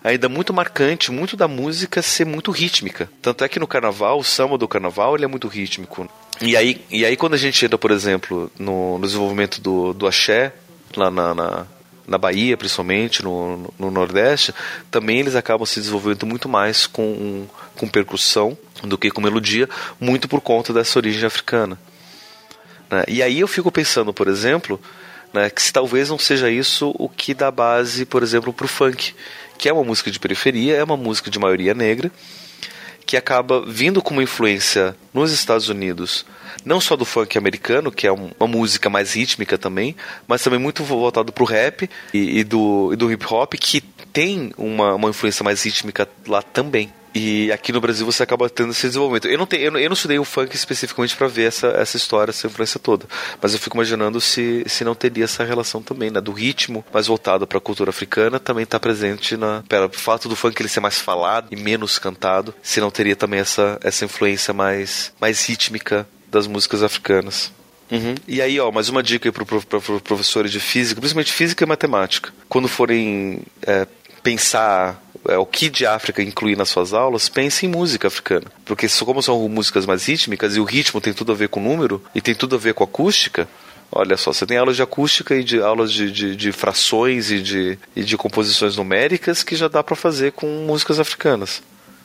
ainda muito marcante, muito da música ser muito rítmica. Tanto é que no carnaval, o samba do carnaval, ele é muito rítmico. E aí, e aí quando a gente entra, por exemplo, no, no desenvolvimento do, do axé, lá na, na, na Bahia, principalmente, no, no Nordeste, também eles acabam se desenvolvendo muito mais com, com percussão do que com melodia, muito por conta dessa origem africana. Né? E aí eu fico pensando, por exemplo, né, que se talvez não seja isso o que dá base, por exemplo, para o funk que é uma música de periferia, é uma música de maioria negra, que acaba vindo com uma influência nos Estados Unidos, não só do funk americano, que é uma música mais rítmica também, mas também muito voltado para o rap e, e, do, e do hip hop, que tem uma, uma influência mais rítmica lá também. E aqui no Brasil você acaba tendo esse desenvolvimento. Eu não, tenho, eu não, eu não estudei o funk especificamente para ver essa, essa história, essa influência toda. Mas eu fico imaginando se, se não teria essa relação também, né? Do ritmo mais voltado para a cultura africana também está presente na. Pera, o fato do funk ele ser mais falado e menos cantado, se não teria também essa, essa influência mais, mais rítmica das músicas africanas. Uhum. E aí, ó, mais uma dica aí para pro, professores de física, principalmente física e matemática. Quando forem é, pensar é, o que de África incluir nas suas aulas, pense em música africana. Porque como são músicas mais rítmicas e o ritmo tem tudo a ver com número e tem tudo a ver com acústica, Olha só, você tem aulas de acústica e de aulas de, de, de frações e de, e de composições numéricas que já dá para fazer com músicas africanas.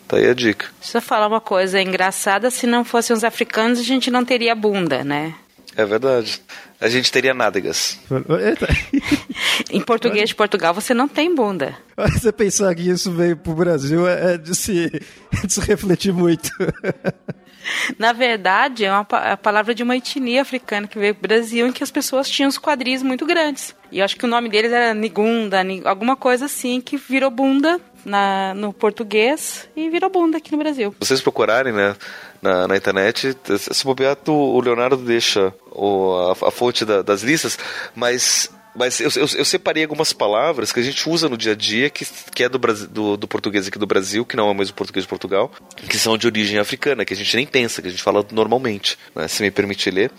Tá aí a dica. Deixa eu falar uma coisa engraçada, se não fossem os africanos a gente não teria bunda, né? É verdade a gente teria nádegas. [laughs] em português de Portugal você não tem bunda. Você pensar que isso veio pro Brasil é de se, [laughs] de se refletir muito. Na verdade, é uma a palavra de uma etnia africana que veio pro Brasil em que as pessoas tinham os quadris muito grandes. E eu acho que o nome deles era Nigunda, alguma coisa assim, que virou bunda na, no português e virou bunda aqui no Brasil. Vocês procurarem, né? Na, na internet. Se bobear, o Leonardo deixa o, a, a fonte da, das listas, mas mas eu, eu, eu, separei algumas palavras que a gente usa no dia a dia, que, que é do, do, do, português aqui do Brasil, que não é o mesmo português de Portugal, que são de origem africana, que a gente nem pensa, que a gente fala normalmente. Né? Se me permitir ler.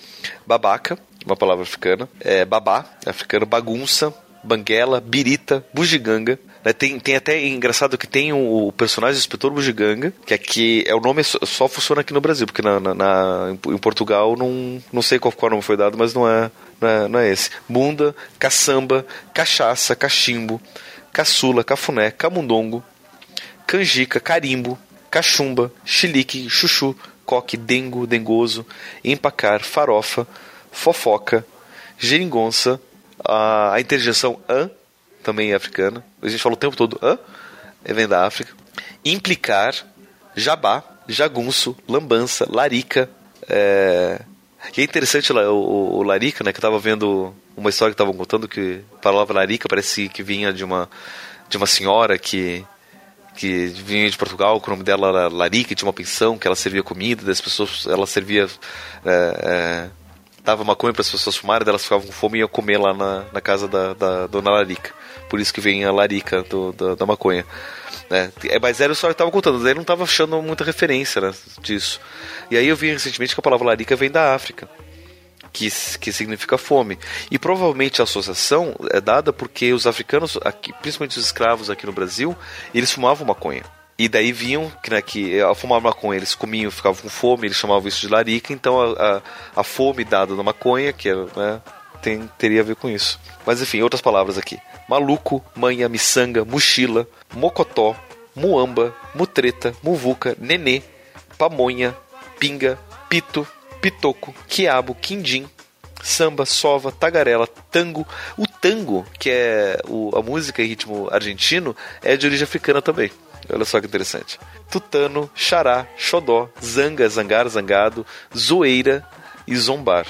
Babaca, uma palavra africana. É, babá, africano. Bagunça, banguela, birita, bugiganga, Né, tem, tem até é engraçado que tem o, o personagem do Inspetor Bugiganga, que aqui é o nome só, só funciona aqui no Brasil, porque na, na, na, em Portugal não, não sei qual, qual nome foi dado, mas não é, não é, não é esse. Bunda, caçamba, cachaça, cachimbo, caçula, cafuné, camundongo, canjica, carimbo, cachumba, chilique, chuchu, coque, dengo, dengoso, empacar, farofa, fofoca, geringonça, a, a interjeição an, também é africana. A gente falou o tempo todo an, é vem da África. Implicar, jabá, jagunço, lambança, larica. É... E é interessante o, o, o larica, né? Que eu tava vendo uma história que estavam contando que a palavra larica parece que vinha de uma, de uma senhora que que vinha de Portugal, que o nome dela era Larica, tinha uma pensão, que ela servia comida, das pessoas, ela servia é, é, dava maconha para as pessoas fumarem, elas ficavam com fome e iam comer lá na, na casa da, da dona Larica. Por isso que vem a Larica do, da, da maconha. Né? É, mas era só que estava contando, daí não estava achando muita referência né, disso. E aí eu vi recentemente que a palavra Larica vem da África. Que, que significa fome. E provavelmente a associação é dada porque os africanos, aqui, principalmente os escravos aqui no Brasil, eles fumavam maconha. E daí viam que, né, que ao fumar maconha eles comiam, ficavam com fome, eles chamavam isso de larica, então a, a, a fome dada na maconha, que era, né, tem, teria a ver com isso. Mas enfim, outras palavras aqui: maluco, manha, miçanga, mochila, mocotó, muamba, mutreta, muvuca, nenê, pamonha, pinga, pito, pitoco, quiabo, quindim, samba, sova, tagarela, tango. O tango, que é o, a música em ritmo argentino, é de origem africana também. Olha só que interessante. Tutano, xará, xodó, zanga, zangar, zangado, zoeira e zombar.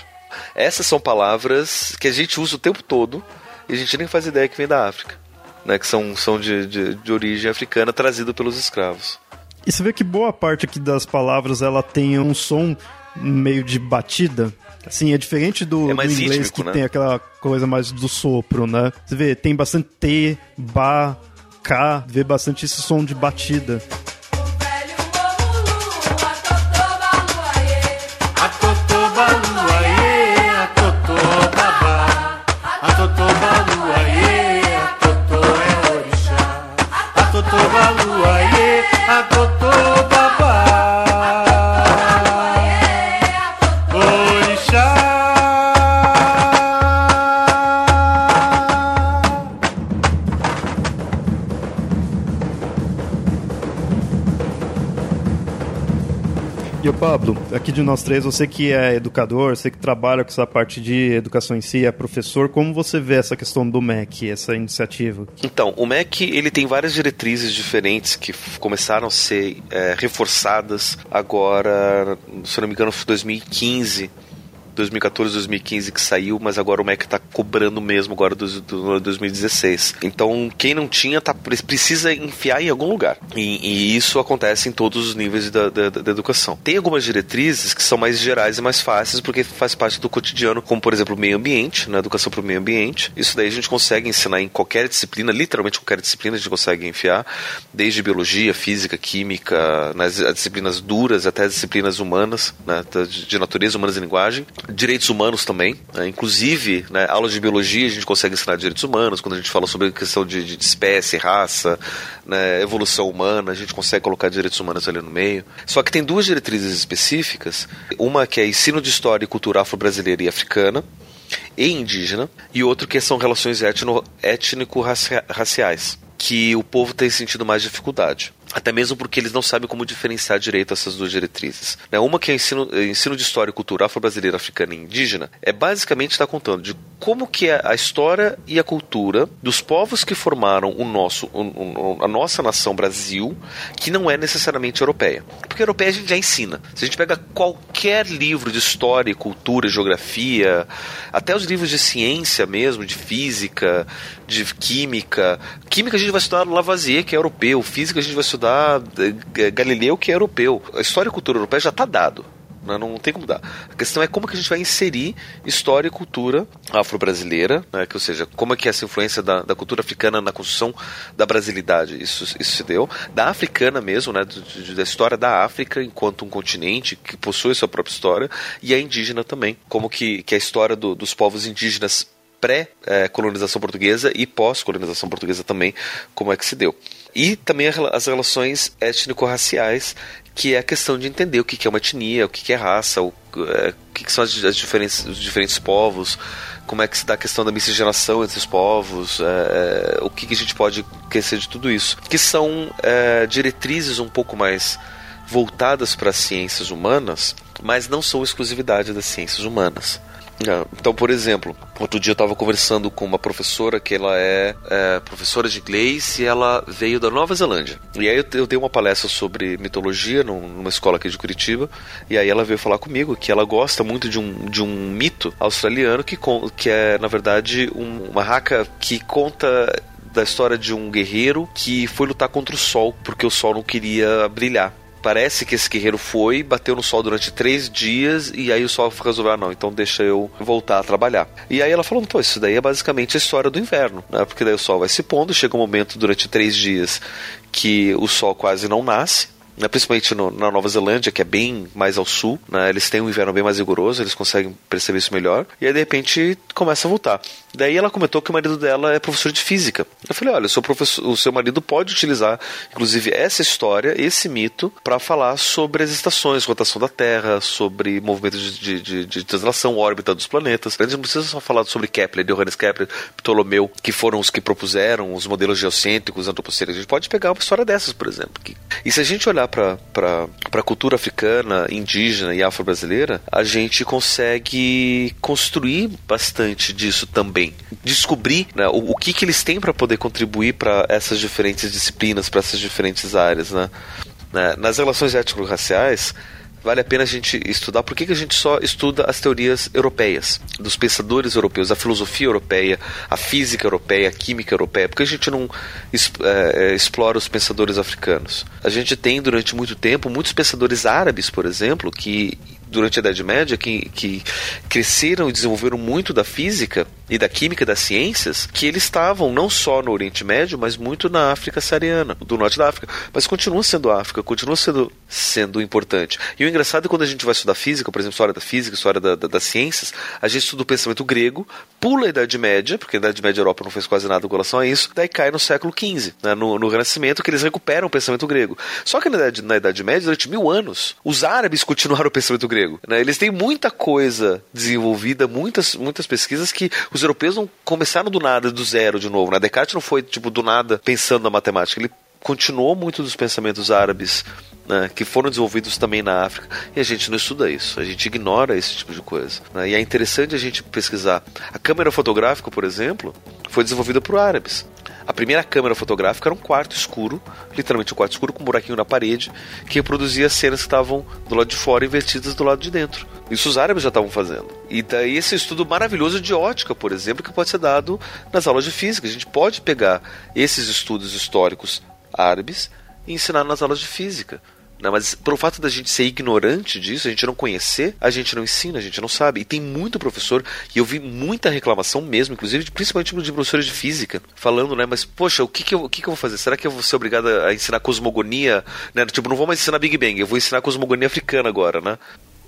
Essas são palavras que a gente usa o tempo todo e a gente nem faz ideia que vem da África. Né, que são, são de, de, de origem africana trazido pelos escravos. E você vê que boa parte aqui das palavras ela tem um som meio de batida. Assim, é diferente do, é do inglês que né? tem aquela coisa mais do sopro, né? Você vê, tem bastante T, ba, K, vê bastante esse som de batida. I broke Pablo, aqui de nós três, você que é educador, você que trabalha com essa parte de educação em si, é professor, como você vê essa questão do MEC, essa iniciativa? Então, o MEC ele tem várias diretrizes diferentes que começaram a ser é, reforçadas agora, se não me engano, foi 2015 2014, 2015 que saiu, mas agora o Mac está cobrando mesmo agora do, do, 2016. Então, quem não tinha tá, precisa enfiar em algum lugar. E, e isso acontece em todos os níveis da, da, da, educação. Tem algumas diretrizes que são mais gerais e mais fáceis, porque faz parte do cotidiano, como por exemplo o meio ambiente, na né, educação para o meio ambiente. Isso daí a gente consegue ensinar em qualquer disciplina, literalmente qualquer disciplina a gente consegue enfiar, desde biologia, física, química, nas disciplinas duras até as disciplinas humanas, né, de natureza, humanas e linguagem direitos humanos também. Né? Inclusive, né, aulas de biologia a gente consegue ensinar direitos humanos, quando a gente fala sobre a questão de, de espécie, raça, né, evolução humana, a gente consegue colocar direitos humanos ali no meio. Só que tem duas diretrizes específicas, uma que é ensino de história e cultura afro-brasileira e africana, e indígena, e outro que são relações étnico-raciais, que o povo tem sentido mais dificuldade. Até mesmo porque eles não sabem como diferenciar direito essas duas diretrizes. Né? Uma que é ensino, ensino de história e cultura afro-brasileira, africana e indígena, é basicamente estar contando de como que é a história e a cultura dos povos que formaram o nosso, o, a nossa nação Brasil, que não é necessariamente europeia. Porque europeia a gente já ensina. Se a gente pega qualquer livro de história, cultura, geografia, até os livros de ciência mesmo, de física, de química. Química a gente vai estudar Lavoisier, que é europeu. Física a gente vai estudar estudar eh, Galileu, que é europeu. A história e cultura europeia já está dado. Né? Não tem como dar. A questão é como que a gente vai inserir história e cultura afro-brasileira, né? que, ou seja, como é que essa influência da, da, cultura africana na construção da brasilidade, isso, isso se deu. Da africana mesmo, né? da história da África enquanto um continente que possui sua própria história, e a indígena também. Como que, que a história do, dos povos indígenas pré-colonização portuguesa e pós-colonização portuguesa também, como é que se deu. E também as relações étnico-raciais, que é a questão de entender o que é uma etnia, o que é raça, o, é, que são as, diferentes, os diferentes povos, como é que se dá a questão da miscigenação entre os povos, é, é o que, a gente pode esquecer de tudo isso. Que são é, diretrizes um pouco mais voltadas para as ciências humanas, mas não são exclusividade das ciências humanas. É, então, por exemplo, outro dia eu estava conversando com uma professora que ela é, é, professora de inglês e ela veio da Nova Zelândia. E aí eu, eu dei uma palestra sobre mitologia numa escola aqui de Curitiba e aí ela veio falar comigo que ela gosta muito de um, de um mito australiano que, que é, na verdade, um, uma raca que conta da história de um guerreiro que foi lutar contra o sol porque o sol não queria brilhar. Parece que esse guerreiro foi, bateu no sol durante três dias e aí o sol resolveu, ah, não, então deixa eu voltar a trabalhar. E aí ela falou, então, isso daí é basicamente a história do inverno, né? Porque daí o sol vai se pondo, chega um momento durante três dias que o sol quase não nasce, né, principalmente no, na Nova Zelândia, que é bem mais ao sul, né, eles têm um inverno bem mais rigoroso, eles conseguem perceber isso melhor, e aí de repente começa a voltar. Daí ela comentou que o marido dela é professor de física. Eu falei: olha, o seu, professor, o seu marido pode utilizar, inclusive, essa história, esse mito, para falar sobre as estações, rotação da Terra, sobre movimento de, de, de, de translação, órbita dos planetas. A gente não precisa só falar sobre Kepler, Johannes Kepler, Ptolomeu, que foram os que propuseram os modelos geocêntricos, antropocêntricos. A gente pode pegar uma história dessas, por exemplo. E se a gente olhar para a cultura africana, indígena e afro-brasileira, a gente consegue construir bastante disso também. Descobrir né, o, o, que, que eles têm para poder contribuir para essas diferentes disciplinas, para essas diferentes áreas. Né? né nas relações étnico-raciais, vale a pena a gente estudar. Por que, que a gente só estuda as teorias europeias, dos pensadores europeus, a filosofia europeia, a física europeia, a química europeia? Por que a gente não é, explora os pensadores africanos? A gente tem, durante muito tempo, muitos pensadores árabes, por exemplo, que durante a Idade Média que, que cresceram e desenvolveram muito da física e da química das ciências, que eles estavam não só no Oriente Médio, mas muito na África Saariana, do norte da África. Mas continua sendo África, continua sendo, sendo importante. E o engraçado é quando a gente vai estudar física, por exemplo, história da física, história da, da, das ciências, a gente estuda o pensamento grego, pula a Idade Média, porque a Idade Média a Europa não fez quase nada com relação a isso, daí cai no século XV, né, no, no Renascimento, que eles recuperam o pensamento grego. Só que na Idade, na Idade Média, durante mil anos, os árabes continuaram o pensamento grego. Né? Eles têm muita coisa desenvolvida, muitas, muitas pesquisas que os europeus não começaram do nada, do zero de novo. Né? Descartes não foi tipo do nada pensando na matemática, ele continuou muito dos pensamentos árabes né, que foram desenvolvidos também na África e a gente não estuda isso, a gente ignora esse tipo de coisa. Né? E é interessante a gente pesquisar. A câmera fotográfica, por exemplo, foi desenvolvida por árabes. A primeira câmera fotográfica era um quarto escuro, literalmente um quarto escuro com um buraquinho na parede, que reproduzia cenas que estavam do lado de fora invertidas do lado de dentro. Isso os árabes já estavam fazendo. E daí esse estudo maravilhoso de ótica, por exemplo, que pode ser dado nas aulas de física. A gente pode pegar esses estudos históricos árabes e ensinar nas aulas de física. Né? Mas pelo fato da gente ser ignorante disso, a gente não conhecer, a gente não ensina, a gente não sabe. E tem muito professor, e eu vi muita reclamação mesmo, inclusive principalmente de professores de física, falando, né? Mas, poxa, o que, que, eu, o que, que eu vou fazer? Será que eu vou ser obrigado a ensinar cosmogonia? Né? Tipo, não vou mais ensinar Big Bang, eu vou ensinar cosmogonia africana agora, né?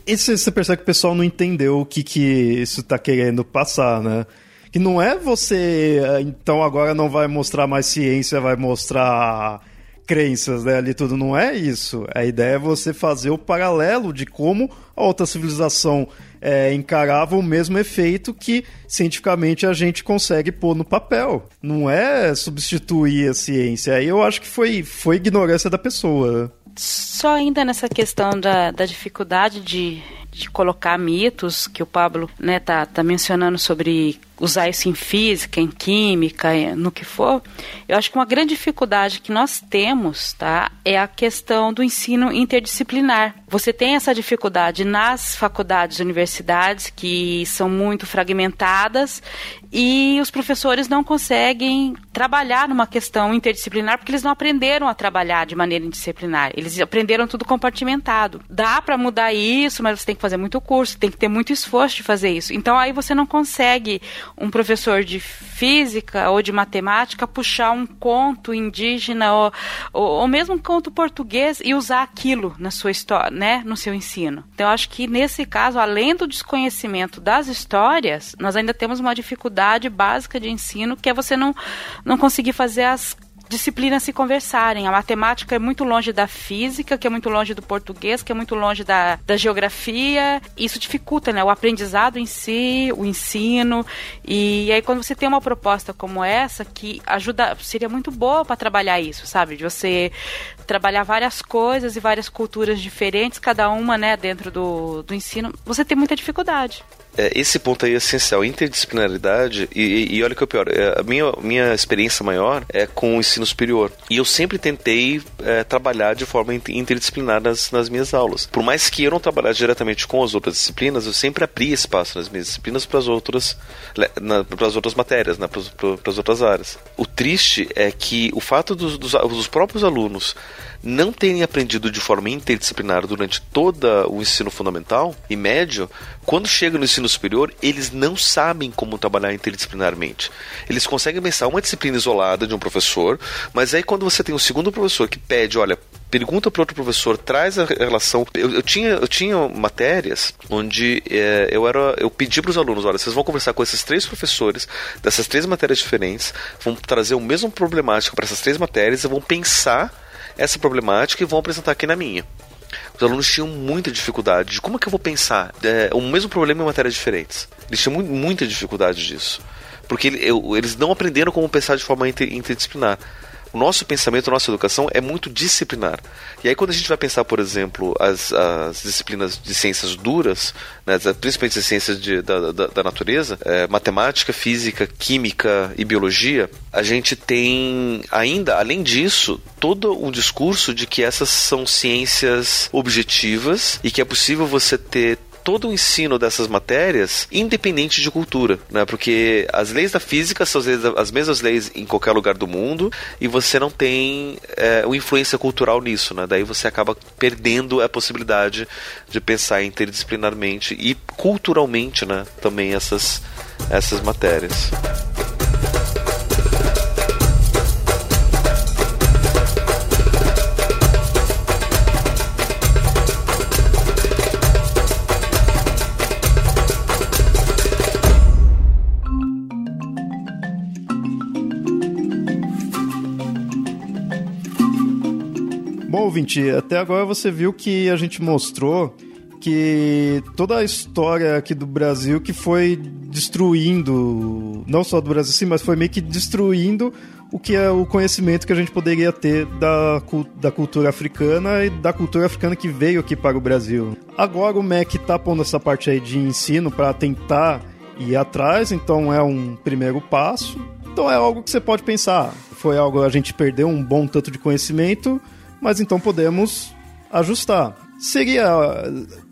E você percebe que o pessoal não entendeu o que, que isso está querendo passar, né? Que não é você, eh, então agora não vai mostrar mais ciência, vai mostrar crenças, né? Ali tudo não é isso. A ideia é você fazer o paralelo de como a outra civilização é, encarava o mesmo efeito que cientificamente a gente consegue pôr no papel. Não é substituir a ciência. Aí eu acho que foi, foi ignorância da pessoa. Só ainda nessa questão da, da dificuldade de, de colocar mitos que o Pablo né, tá, tá mencionando sobre usar isso em física, em química, no que for, eu acho que uma grande dificuldade que nós temos, tá, é a questão do ensino interdisciplinar. Você tem essa dificuldade nas faculdades universidades que são muito fragmentadas e os professores não conseguem trabalhar numa questão interdisciplinar porque eles não aprenderam a trabalhar de maneira interdisciplinar. Eles aprenderam tudo compartimentado. Dá para mudar isso, mas você tem que fazer muito curso, tem que ter muito esforço de fazer isso. Então aí você não consegue um professor de física ou de matemática puxar um conto indígena ou, ou, ou mesmo um conto português e usar aquilo na sua história, né, no seu ensino. Então, acho que nesse caso, além do desconhecimento das histórias, nós ainda temos uma dificuldade básica de ensino que é você não, não conseguir fazer as disciplinas se conversarem. A matemática é muito longe da física, que é muito longe do português, que é muito longe da, da geografia. Isso dificulta né, o aprendizado em si, o ensino. E aí, quando você tem uma proposta como essa, que ajuda, seria muito boa para trabalhar isso, sabe? De você trabalhar várias coisas e várias culturas diferentes, cada uma né, dentro do, do ensino, você tem muita dificuldade é, esse ponto aí é essencial, interdisciplinaridade, e, e olha que é o pior, é, a minha, minha experiência maior é com o ensino superior. E eu sempre tentei é, trabalhar de forma interdisciplinar nas, nas minhas aulas. Por mais que eu não trabalhasse diretamente com as outras disciplinas, eu sempre abri espaço nas minhas disciplinas para as outras, para as outras matérias, né, para as outras áreas. O triste é que o fato dos, dos, dos próprios alunos não terem aprendido de forma interdisciplinar durante todo o ensino fundamental e médio, quando chega no ensino superior, eles não sabem como trabalhar interdisciplinarmente. Eles conseguem pensar uma disciplina isolada de um professor, mas aí quando você tem um segundo professor que pede, olha, pergunta para outro professor, traz a relação. Eu, eu, tinha, eu tinha matérias onde é, eu era, eu pedi para os alunos, olha, vocês vão conversar com esses três professores dessas três matérias diferentes, vão trazer o mesmo problemático para essas três matérias e vão pensar essa problemática e vão apresentar aqui na minha. Os alunos tinham muita dificuldade de como é que eu vou pensar é, o mesmo problema em matérias diferentes. Eles tinham muita dificuldade disso. Porque eles não aprenderam como pensar de forma interdisciplinar o nosso pensamento, a nossa educação é muito disciplinar. E aí quando a gente vai pensar, por exemplo, as, as disciplinas de ciências duras, né, principalmente as ciências de, da, da, da, natureza, é, matemática, física, química e biologia, a gente tem ainda, além disso, todo um discurso de que essas são ciências objetivas e que é possível você ter todo o ensino dessas matérias independente de cultura, né? Porque as leis da física são as, mesmas leis em qualquer lugar do mundo e você não tem é, uma influência cultural nisso, né? Daí você acaba perdendo a possibilidade de pensar interdisciplinarmente e culturalmente, né? Também essas, essas matérias. Ouvinte, até agora você viu que a gente mostrou que toda a história aqui do Brasil que foi destruindo, não só do Brasil sim, mas foi meio que destruindo o que é o conhecimento que a gente poderia ter da, da cultura africana e da cultura africana que veio aqui para o Brasil. Agora o MEC está pondo essa parte aí de ensino para tentar ir atrás, então é um primeiro passo. Então é algo que você pode pensar. Foi algo a gente perdeu um bom tanto de conhecimento, mas então podemos ajustar. Seria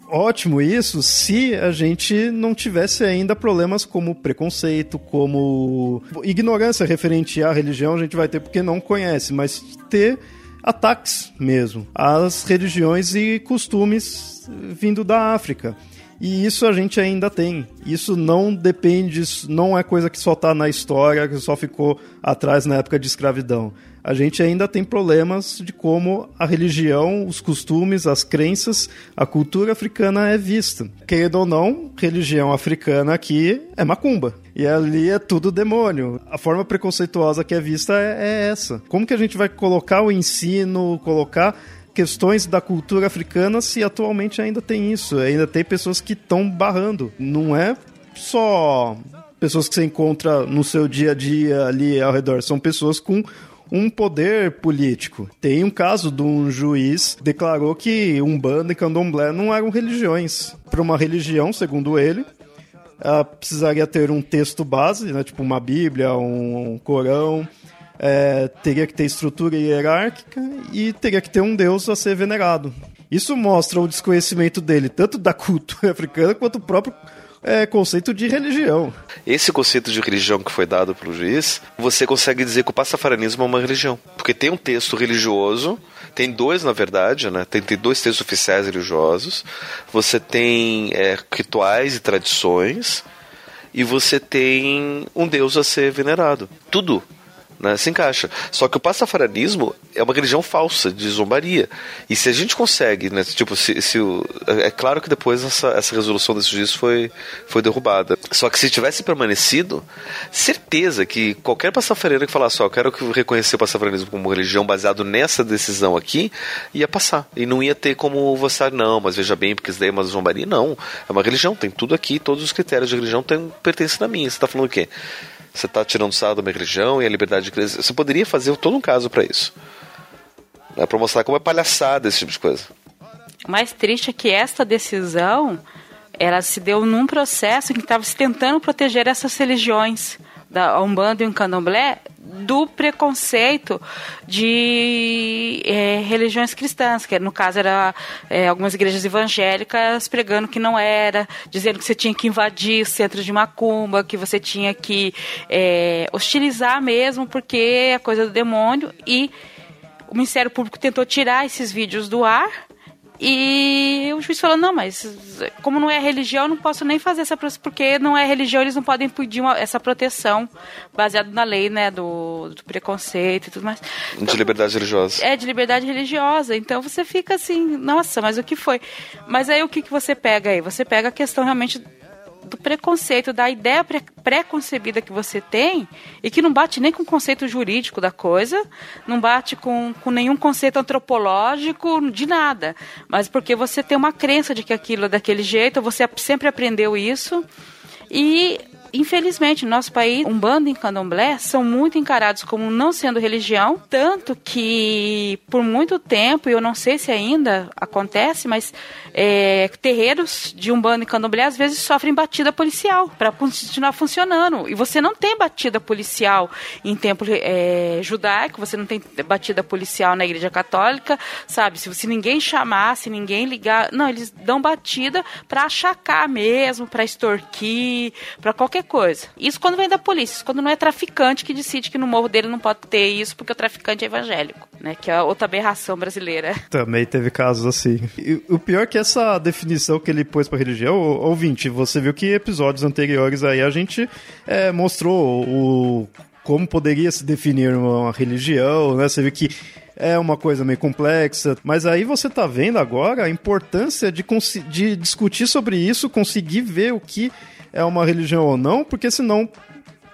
ótimo isso se a gente não tivesse ainda problemas como preconceito, como ignorância referente à religião, a gente vai ter porque não conhece, mas ter ataques mesmo às religiões e costumes vindo da África. E isso a gente ainda tem. Isso não depende, não é coisa que só está na história, que só ficou atrás na época de escravidão a gente ainda tem problemas de como a religião, os costumes, as crenças, a cultura africana é vista. Querendo ou não, religião africana aqui é macumba. E ali é tudo demônio. A forma preconceituosa que é vista é, é essa. Como que a gente vai colocar o ensino, colocar questões da cultura africana se atualmente ainda tem isso? Ainda tem pessoas que estão barrando. Não é só pessoas que você encontra no seu dia a dia ali ao redor, são pessoas com um poder político. Tem um caso de um juiz declarou que Umbanda e Candomblé não eram religiões. Para uma religião, segundo ele, ela precisaria ter um texto base, né, tipo uma Bíblia, um, Corão, é, teria que ter estrutura hierárquica e teria que ter um Deus a ser venerado. Isso mostra o desconhecimento dele, tanto da cultura [laughs] africana quanto o próprio é conceito de religião. Esse conceito de religião que foi dado pelo juiz, você consegue dizer que o pastafarianismo é uma religião. Porque tem um texto religioso, tem dois na verdade, né? Tem, tem dois textos oficiais religiosos, você tem é, rituais e tradições, e você tem um deus a ser venerado. Tudo né, se encaixa. Só que o pastafarianismo é uma religião falsa, de zombaria. E se a gente consegue, né, tipo, se, se é claro que depois essa, essa resolução desse juízo foi, foi derrubada. Só que se tivesse permanecido, certeza que qualquer pastafariano que falasse, ó, eu quero reconhecer o pastafarianismo como religião baseado nessa decisão aqui, ia passar. E não ia ter como você, não, mas veja bem, porque isso daí é uma zombaria. Não, é uma religião, tem tudo aqui, todos os critérios de religião tem, pertencem a mim. Você está falando o quê? Você está tirando sarro da minha religião e a liberdade de crença. Você poderia fazer todo um caso para isso. É para mostrar como é palhaçada esse tipo de coisa. O mais triste é que esta decisão ela se deu num processo que estava se tentando proteger essas religiões da Umbanda e o Candomblé do preconceito de é, religiões cristãs, que no caso era é, algumas igrejas evangélicas pregando que não era, dizendo que você tinha que invadir centros de macumba, que você tinha que é, hostilizar mesmo, porque é coisa do demônio, e o Ministério Público tentou tirar esses vídeos do ar e o juiz falou: não, mas como não é religião, eu não posso nem fazer essa porque não é religião, eles não podem pedir uma, essa proteção baseada na lei, né, do, do, preconceito e tudo mais. De então, liberdade religiosa. É, de liberdade religiosa. Então você fica assim, nossa, mas o que foi? Mas aí o que, que você pega aí? Você pega a questão realmente do preconceito, da ideia pré-concebida que você tem e que não bate nem com o conceito jurídico da coisa, não bate com, com nenhum conceito antropológico de nada, mas porque você tem uma crença de que aquilo é daquele jeito, você sempre aprendeu isso. E infelizmente, no nosso país, Umbanda e Candomblé são muito encarados como não sendo religião, tanto que por muito tempo, e eu não sei se ainda acontece, mas é, terreiros de Umbanda e Candomblé às vezes sofrem batida policial para continuar funcionando. E você não tem batida policial em templo é, judaico, você não tem batida policial na igreja católica, sabe? Se, se ninguém chamar, se ninguém ligar, não, eles dão batida para achacar mesmo, para extorquir, para qualquer coisa. Isso quando vem da polícia, isso quando não é traficante que decide que no morro dele não pode ter isso porque o traficante é evangélico, né? Que é outra aberração brasileira. [laughs] Também teve casos assim. E o pior é que essa definição que ele pôs pra religião, ouvinte, você viu que episódios anteriores aí a gente é, mostrou o como poderia se definir uma religião, né? Você viu que é uma coisa meio complexa, mas aí você tá vendo agora a importância de, de discutir sobre isso, conseguir ver o que é uma religião ou não, porque senão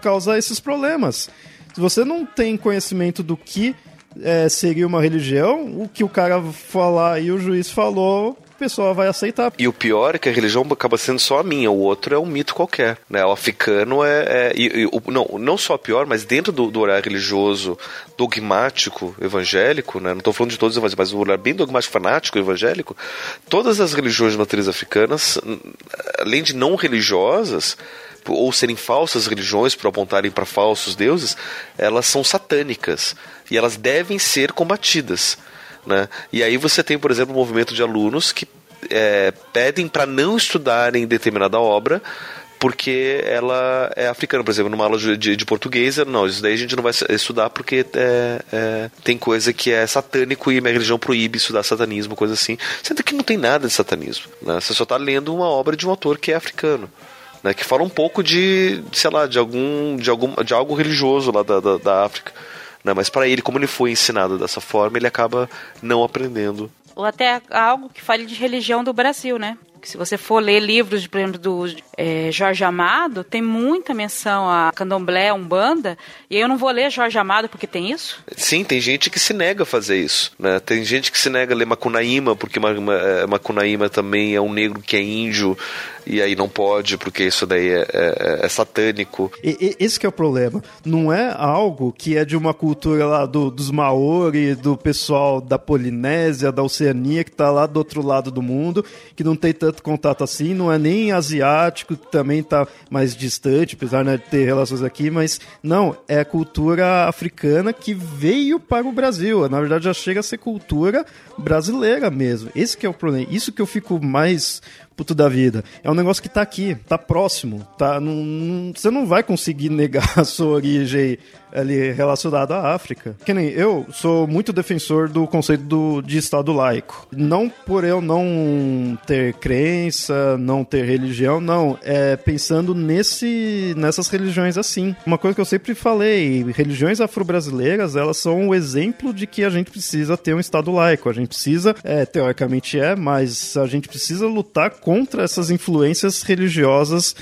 causa esses problemas. Se você não tem conhecimento do que é, uma religião, o que o cara falar e o juiz falou, a pessoa vai aceitar. E o pior é que a religião acaba sendo só a minha, o outro é um mito qualquer. Né? O africano é. é e, e, o, não, não só pior, mas dentro do, do horário religioso dogmático evangélico, né? não estou falando de todos os evangélicos, mas o horário bem dogmático fanático evangélico, todas as religiões de matriz africanas, além de não religiosas, ou serem falsas religiões por apontarem para falsos deuses, elas são satânicas e elas devem ser combatidas. Né? E aí você tem, por exemplo, um movimento de alunos que é, pedem para não estudarem determinada obra porque ela é africana, por exemplo, numa aula de, de, de, português, não, isso daí a gente não vai estudar porque é, é, tem coisa que é satânico e minha religião proíbe estudar satanismo, coisa assim. Sendo que não tem nada de satanismo, né? Você só está lendo uma obra de um autor que é africano né, que fala um pouco de, sei lá, de algum, de algum, de algo religioso lá da, da, da África. Né, mas para ele, como ele foi ensinado dessa forma, ele acaba não aprendendo. Ou até algo que fale de religião do Brasil, né? Se você for ler livros, por exemplo, do é, Jorge Amado, tem muita menção a candomblé, umbanda, e eu não vou ler Jorge Amado porque tem isso? Sim, tem gente que se nega a fazer isso. Né? Tem gente que se nega a ler Macunaíma, porque é, Macunaíma também é um negro que é índio, e aí não pode, porque isso daí é, é, é satânico. E, e, esse é o problema. Não é algo que é de uma cultura lá do, dos Maori, do pessoal da Polinésia, da Oceania, que está lá do outro lado do mundo, que não tem tanto contato assim, não é nem asiático, que também está mais distante, apesar né, de ter relações aqui, mas não, é cultura africana que veio para o Brasil. Na verdade, já chega a ser cultura brasileira mesmo. Esse que é o problema. Isso que eu fico mais puto da vida. É um negócio que tá aqui, tá próximo, tá. Não, não, você não vai conseguir negar [laughs] a sua origem ali relacionada à África. Que nem eu sou muito defensor do conceito do, de Estado laico. Não por eu não ter crença, não ter religião, não. É pensando nesse, nessas religiões assim. Uma coisa que eu sempre falei, religiões afro-brasileiras, elas são o exemplo de que a gente precisa ter um Estado laico. A gente precisa, é, teoricamente é, mas a gente precisa lutar essas influências religiosas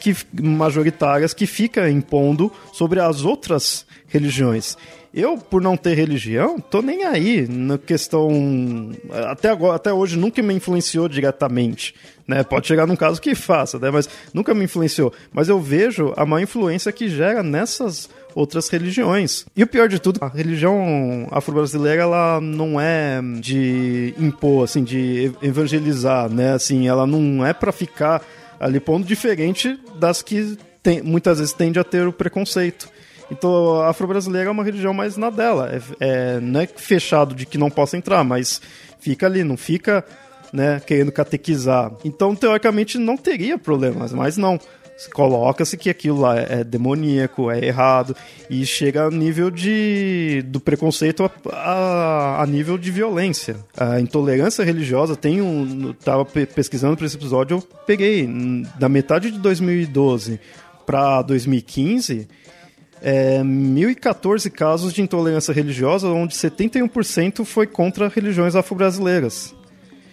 que, majoritárias que fica impondo sobre as outras religiões. Eu, por não ter religião, tô nem aí na questão. Até, agora, até hoje nunca me influenciou diretamente. Né? Pode chegar num caso que faça, né? mas nunca me influenciou. Mas eu vejo a má influência que gera nessas outras religiões. E o pior de tudo, a religião afro-brasileira ela não é de impor, assim, de evangelizar, né? Assim, ela não é para ficar ali pondo diferente das que tem, muitas vezes tende a ter o preconceito. Então, a afro-brasileira é uma religião mais na dela. É, é, não é fechado de que não possa entrar, mas fica ali, não fica né, querendo catequizar. Então, teoricamente, não teria problemas, mas não coloca-se que aquilo lá é demoníaco, é errado, e chega a nível de do preconceito a, a, a nível de violência. A intolerância religiosa tem um. Tava pesquisando para esse episódio, eu peguei da metade de 2012 para 2015. É, 1.014 casos de intolerância religiosa, onde 71% foi contra religiões afro-brasileiras.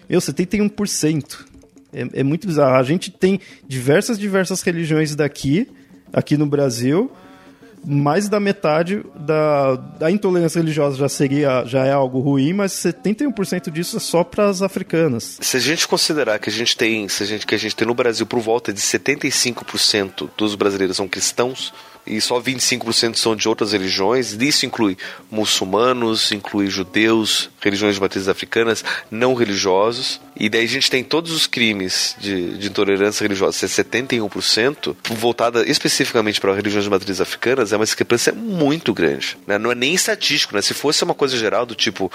Meu, 71%. É, é muito bizarro. A gente tem diversas, diversas religiões daqui, aqui no Brasil, mais da metade da, da intolerância religiosa já seria já é algo ruim, mas 71% disso é só para as africanas. Se a gente considerar que a gente tem, se a gente que a gente tem no Brasil por volta de 75% dos brasileiros são cristãos, e só 25% são de outras religiões. Isso inclui muçulmanos, inclui judeus, religiões de matrizes africanas, não religiosos. E daí a gente tem todos os crimes de, de intolerância religiosa, 71%, voltada especificamente para religiões de matrizes africanas, é uma discrepância muito grande. Né? Não é nem estatístico, né? Se fosse uma coisa geral do tipo,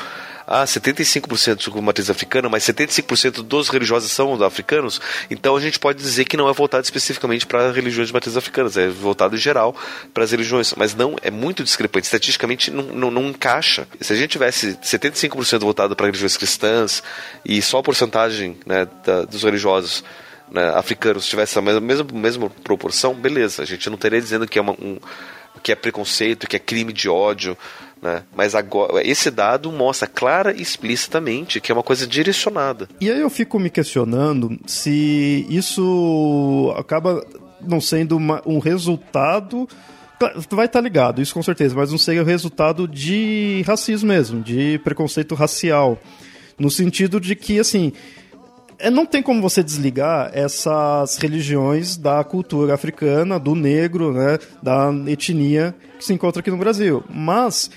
ah, 75% com matriz africana, mas 75% dos religiosos são africanos, então a gente pode dizer que não é voltado especificamente para religiões de matriz africanas, é voltado em geral para as religiões, mas não, é muito discrepante, estatisticamente não, não, não encaixa. Se a gente tivesse 75% voltado para religiões cristãs e só a porcentagem né, da, dos religiosos né, africanos tivesse a mesma, mesma, mesma proporção, beleza, a gente não teria dizendo que é, uma, um, que é preconceito, que é crime de ódio, né? Mas agora, esse dado mostra clara e explicitamente que é uma coisa direcionada. E aí eu fico me questionando se isso acaba não sendo uma, um resultado vai estar tá ligado, isso com certeza, mas não seria o resultado de racismo mesmo, de preconceito racial. No sentido de que, assim, é, não tem como você desligar essas religiões da cultura africana, do negro, né, da etnia que se encontra aqui no Brasil. Mas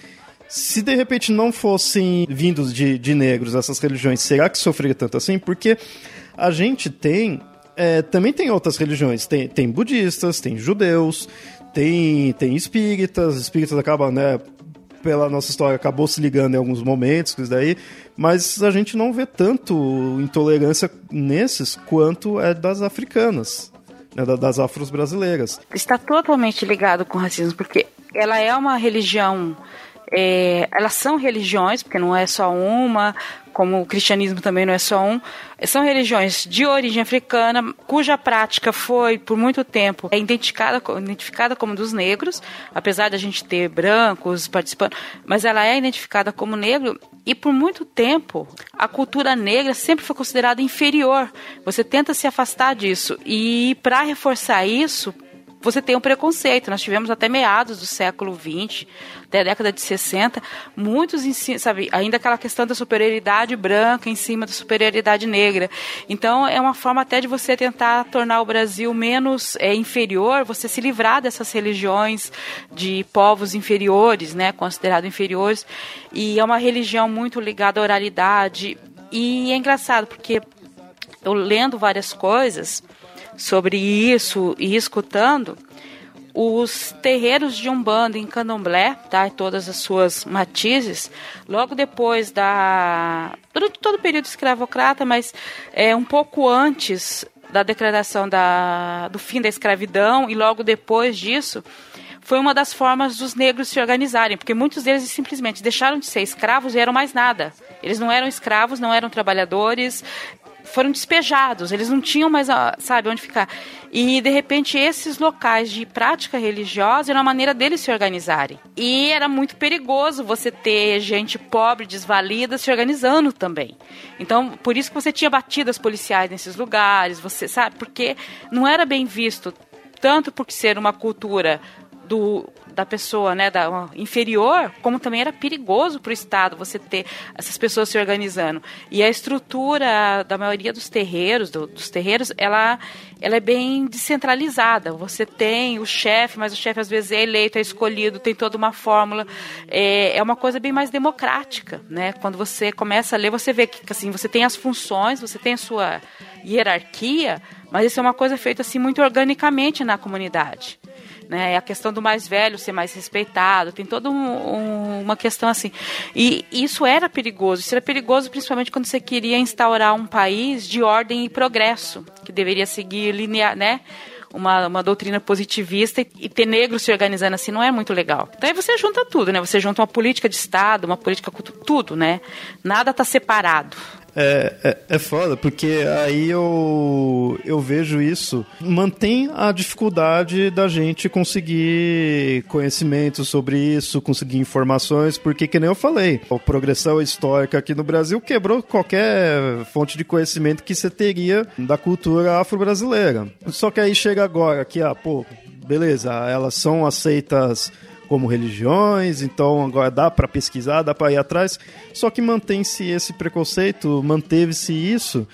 se de repente não fossem vindos de, de negros essas religiões, será que sofreria tanto assim? Porque a gente tem. É, também tem outras religiões. Tem, tem budistas, tem judeus, tem, tem espíritas. Espíritas acabam, né? Pela nossa história, acabou se ligando em alguns momentos, isso daí. Mas a gente não vê tanto intolerância nesses quanto é das africanas. Né, das afros brasileiras. Está totalmente ligado com o racismo, porque ela é uma religião é, elas são religiões, porque não é só uma, como o cristianismo também não é só um, são religiões de origem africana, cuja prática foi, por muito tempo, é identificada, identificada como dos negros, apesar de a gente ter brancos participando, mas ela é identificada como negro, e por muito tempo a cultura negra sempre foi considerada inferior. Você tenta se afastar disso, e para reforçar isso, você tem um preconceito. Nós tivemos até meados do século XX, até a década de 60, muitos, sabe, ainda aquela questão da superioridade branca em cima da superioridade negra. Então, é uma forma até de você tentar tornar o Brasil menos é, inferior, você se livrar dessas religiões de povos inferiores, né, considerados inferiores. E é uma religião muito ligada à oralidade. E é engraçado, porque eu lendo várias coisas sobre isso e escutando, os terreiros de Umbanda em Candomblé, tá? todas as suas matizes, logo depois da. durante todo o período escravocrata, mas é, um pouco antes da declaração da, do fim da escravidão e logo depois disso, foi uma das formas dos negros se organizarem, porque muitos deles simplesmente deixaram de ser escravos e eram mais nada. Eles não eram escravos, não eram trabalhadores, foram despejados, eles não tinham mais, sabe, onde ficar. E, de repente, esses locais de prática religiosa era uma maneira deles se organizarem. E era muito perigoso você ter gente pobre, desvalida, se organizando também. Então, por isso que você tinha batidas policiais nesses lugares, você sabe, porque não era bem visto, tanto por ser uma cultura do da pessoa, né, da inferior, como também era perigoso para o Estado você ter essas pessoas se organizando. E a estrutura da maioria dos terreiros, do, dos terreiros, ela, ela é bem descentralizada. Você tem o chefe, mas o chefe às vezes é eleito, é escolhido, tem toda uma fórmula. É, é uma coisa bem mais democrática, né? Quando você começa a ler, você vê que assim você tem as funções, você tem a sua hierarquia, mas isso é uma coisa feita assim muito organicamente na comunidade né? A questão do mais velho ser mais respeitado, tem toda um, um, uma questão assim. E isso era perigoso. Isso era perigoso principalmente quando você queria instaurar um país de ordem e progresso, que deveria seguir linear, né? Uma, uma doutrina positivista e, e, ter negros se organizando assim não é muito legal. Então aí você junta tudo, né? Você junta uma política de Estado, uma política tudo, né? Nada está separado. É, é, é foda, porque aí eu, eu vejo isso. Mantém a dificuldade da gente conseguir conhecimento sobre isso, conseguir informações, porque, que nem eu falei, a progressão histórica aqui no Brasil quebrou qualquer fonte de conhecimento que você teria da cultura afro-brasileira. Só que aí chega agora que, ah, pô, beleza, elas são aceitas como religiões, então agora dá para pesquisar, dá para ir atrás, só que mantém-se esse preconceito, manteve-se isso,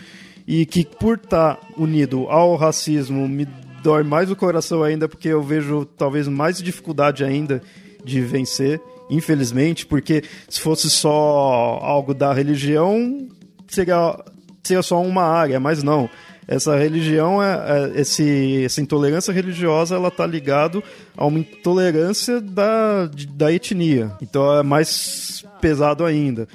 e que por estar tá unido ao racismo me dói mais o coração ainda, porque eu vejo talvez mais dificuldade ainda de vencer, infelizmente, porque se fosse só algo da religião, seria, seria só uma área, mas não essa religião, é, é, esse, essa intolerância religiosa, ela tá ligado a uma intolerância da, da etnia. Então é mais pesado ainda.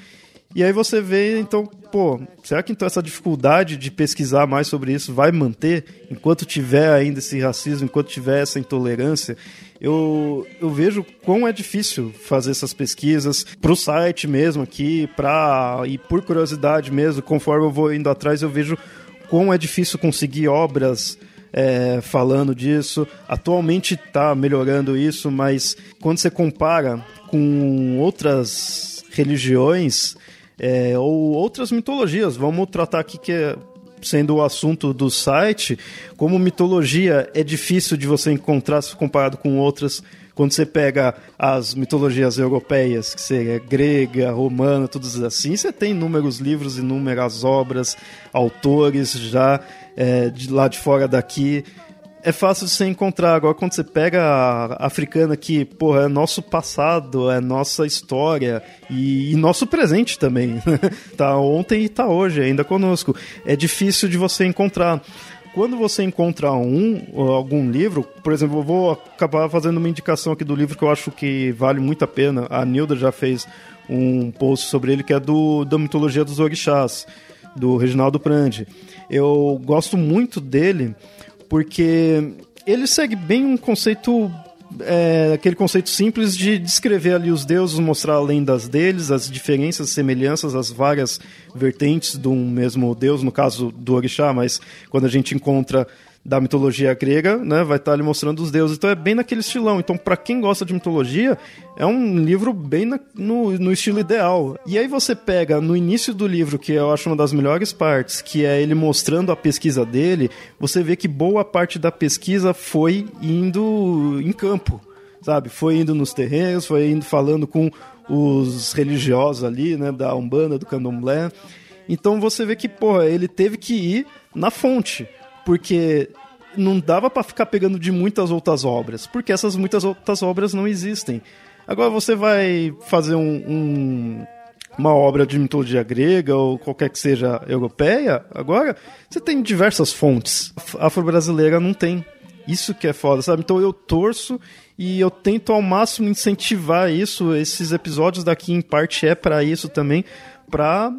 E aí você vê, então, pô, será que então essa dificuldade de pesquisar mais sobre isso vai manter enquanto tiver ainda esse racismo, enquanto tiver essa intolerância? Eu, eu vejo quão é difícil fazer essas pesquisas para o site mesmo aqui, pra, e por curiosidade mesmo, conforme eu vou indo atrás, eu vejo quão é difícil conseguir obras é, falando disso. Atualmente está melhorando isso, mas quando você compara com outras religiões é, ou outras mitologias, vamos tratar aqui que é, sendo o assunto do site, como mitologia é difícil de você encontrar se comparado com outras quando você pega as mitologias europeias, que seria grega, romana, todos assim, você tem inúmeros livros, inúmeras obras, autores já é, de lá de fora daqui é fácil de você encontrar. Agora, quando você pega a africana, que, porra, é nosso passado, é nossa história e, e nosso presente também. [laughs] tá ontem e tá hoje ainda conosco. É difícil de você encontrar quando você encontra um algum livro, por exemplo, eu vou acabar fazendo uma indicação aqui do livro que eu acho que vale muito a pena. A Nilda já fez um post sobre ele que é do da mitologia dos orixás, do Reginaldo Prandi. Eu gosto muito dele porque ele segue bem um conceito é, aquele conceito simples de descrever ali os deuses, mostrar lendas deles, as diferenças, semelhanças, as várias vertentes de um mesmo deus, no caso do orixá, mas quando a gente encontra da mitologia grega, né, vai estar ali mostrando os deuses. Então é bem naquele estilão. Então, para quem gosta de mitologia, é um livro bem na, no, no estilo ideal. E aí você pega no início do livro, que eu acho uma das melhores partes, que é ele mostrando a pesquisa dele, você vê que boa parte da pesquisa foi indo em campo, sabe? Foi indo nos terrenos, foi indo falando com os religiosos ali, né, da Umbanda, do Candomblé. Então você vê que, porra, ele teve que ir na fonte porque não dava para ficar pegando de muitas outras obras, porque essas muitas outras obras não existem. Agora você vai fazer um, um, uma obra de mitologia grega ou qualquer que seja europeia, agora você tem diversas fontes. Afro-brasileira não tem. Isso que é foda, sabe? Então eu torço e eu tento ao máximo incentivar isso. Esses episódios daqui, em parte, é para isso também, para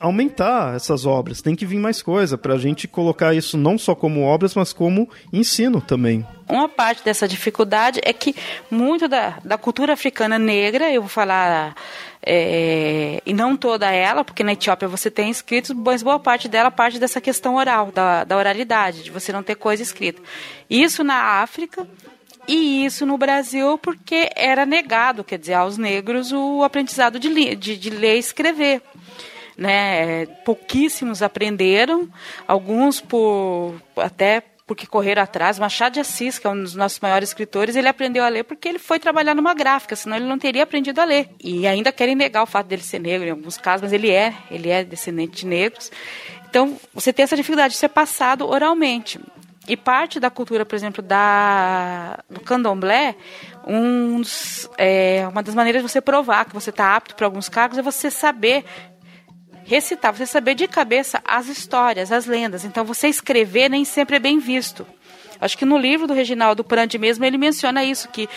aumentar essas obras. Tem que vir mais coisa para a gente colocar isso não só como obras, mas como ensino também. Uma parte dessa dificuldade é que muito da, da cultura africana negra, eu vou falar, é, e não toda ela, porque na Etiópia você tem escritos, mas boa parte dela parte dessa questão oral, da, da oralidade, de você não ter coisa escrita. Isso na África, e isso no Brasil porque era negado, quer dizer, aos negros o aprendizado de, de, de ler e escrever né? Pouquíssimos aprenderam, alguns por até porque correram atrás. Machado de Assis, que é um dos nossos maiores escritores, ele aprendeu a ler porque ele foi trabalhar numa gráfica, senão ele não teria aprendido a ler. E ainda querem negar o fato dele ser negro em alguns casos, mas ele é, ele é descendente de negros. Então, você tem essa dificuldade de ser passado oralmente. E parte da cultura, por exemplo, da, do candomblé, é, uma das maneiras de você provar que você está apto para alguns cargos é você saber recitar, você saber de cabeça as histórias, as lendas. Então, você escrever nem sempre é bem visto. Acho que no livro do Reginaldo Prandi mesmo ele menciona isso, que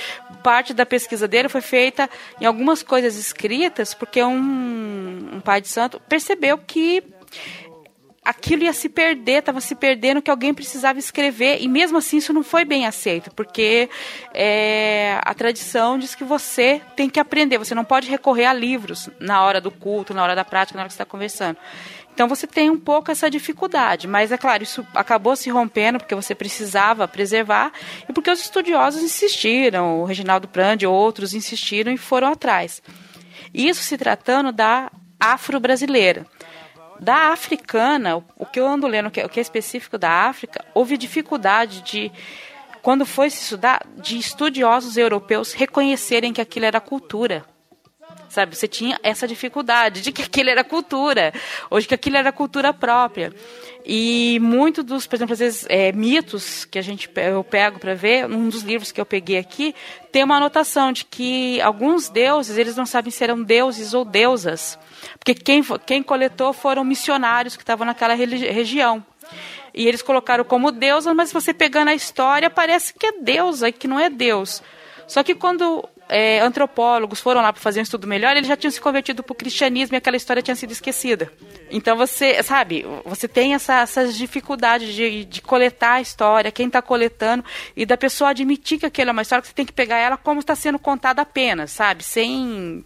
parte da pesquisa dele foi feita em algumas coisas escritas, porque um, um pai de santo percebeu que aquilo ia se perder, estava se perdendo, que alguém precisava escrever, e mesmo assim isso não foi bem aceito, porque é, a tradição diz que você tem que aprender, você não pode recorrer a livros na hora do culto, na hora da prática, na hora que você está conversando. Então você tem um pouco essa dificuldade, mas é claro, isso acabou se rompendo porque você precisava preservar e porque os estudiosos insistiram, o Reginaldo Prandi outros insistiram e foram atrás. Isso se tratando da afro-brasileira. Da africana, o que eu ando lendo, o que é específico da África, houve dificuldade de, quando foi se estudar, de estudiosos europeus reconhecerem que aquilo era cultura. Sabe, você tinha essa dificuldade de que aquilo era cultura, hoje que aquilo era cultura própria. E muito dos, por exemplo, às vezes, é, mitos que a gente eu pego para ver, um dos livros que eu peguei aqui, tem uma anotação de que alguns deuses, eles não sabem se eram deuses ou deusas. Porque quem, quem coletou foram missionários que estavam naquela região. E eles colocaram como deusa, mas você pegando a história, parece que é deusa e que não é Deus. Só que quando é, antropólogos foram lá para fazer um estudo melhor, eles já tinham se convertido para o cristianismo e aquela história tinha sido esquecida. Então você, sabe, você tem essa, essas dificuldades de, de coletar a história, quem está coletando, e da pessoa admitir que aquela é uma história que você tem que pegar ela como está sendo contada apenas, sabe? Sem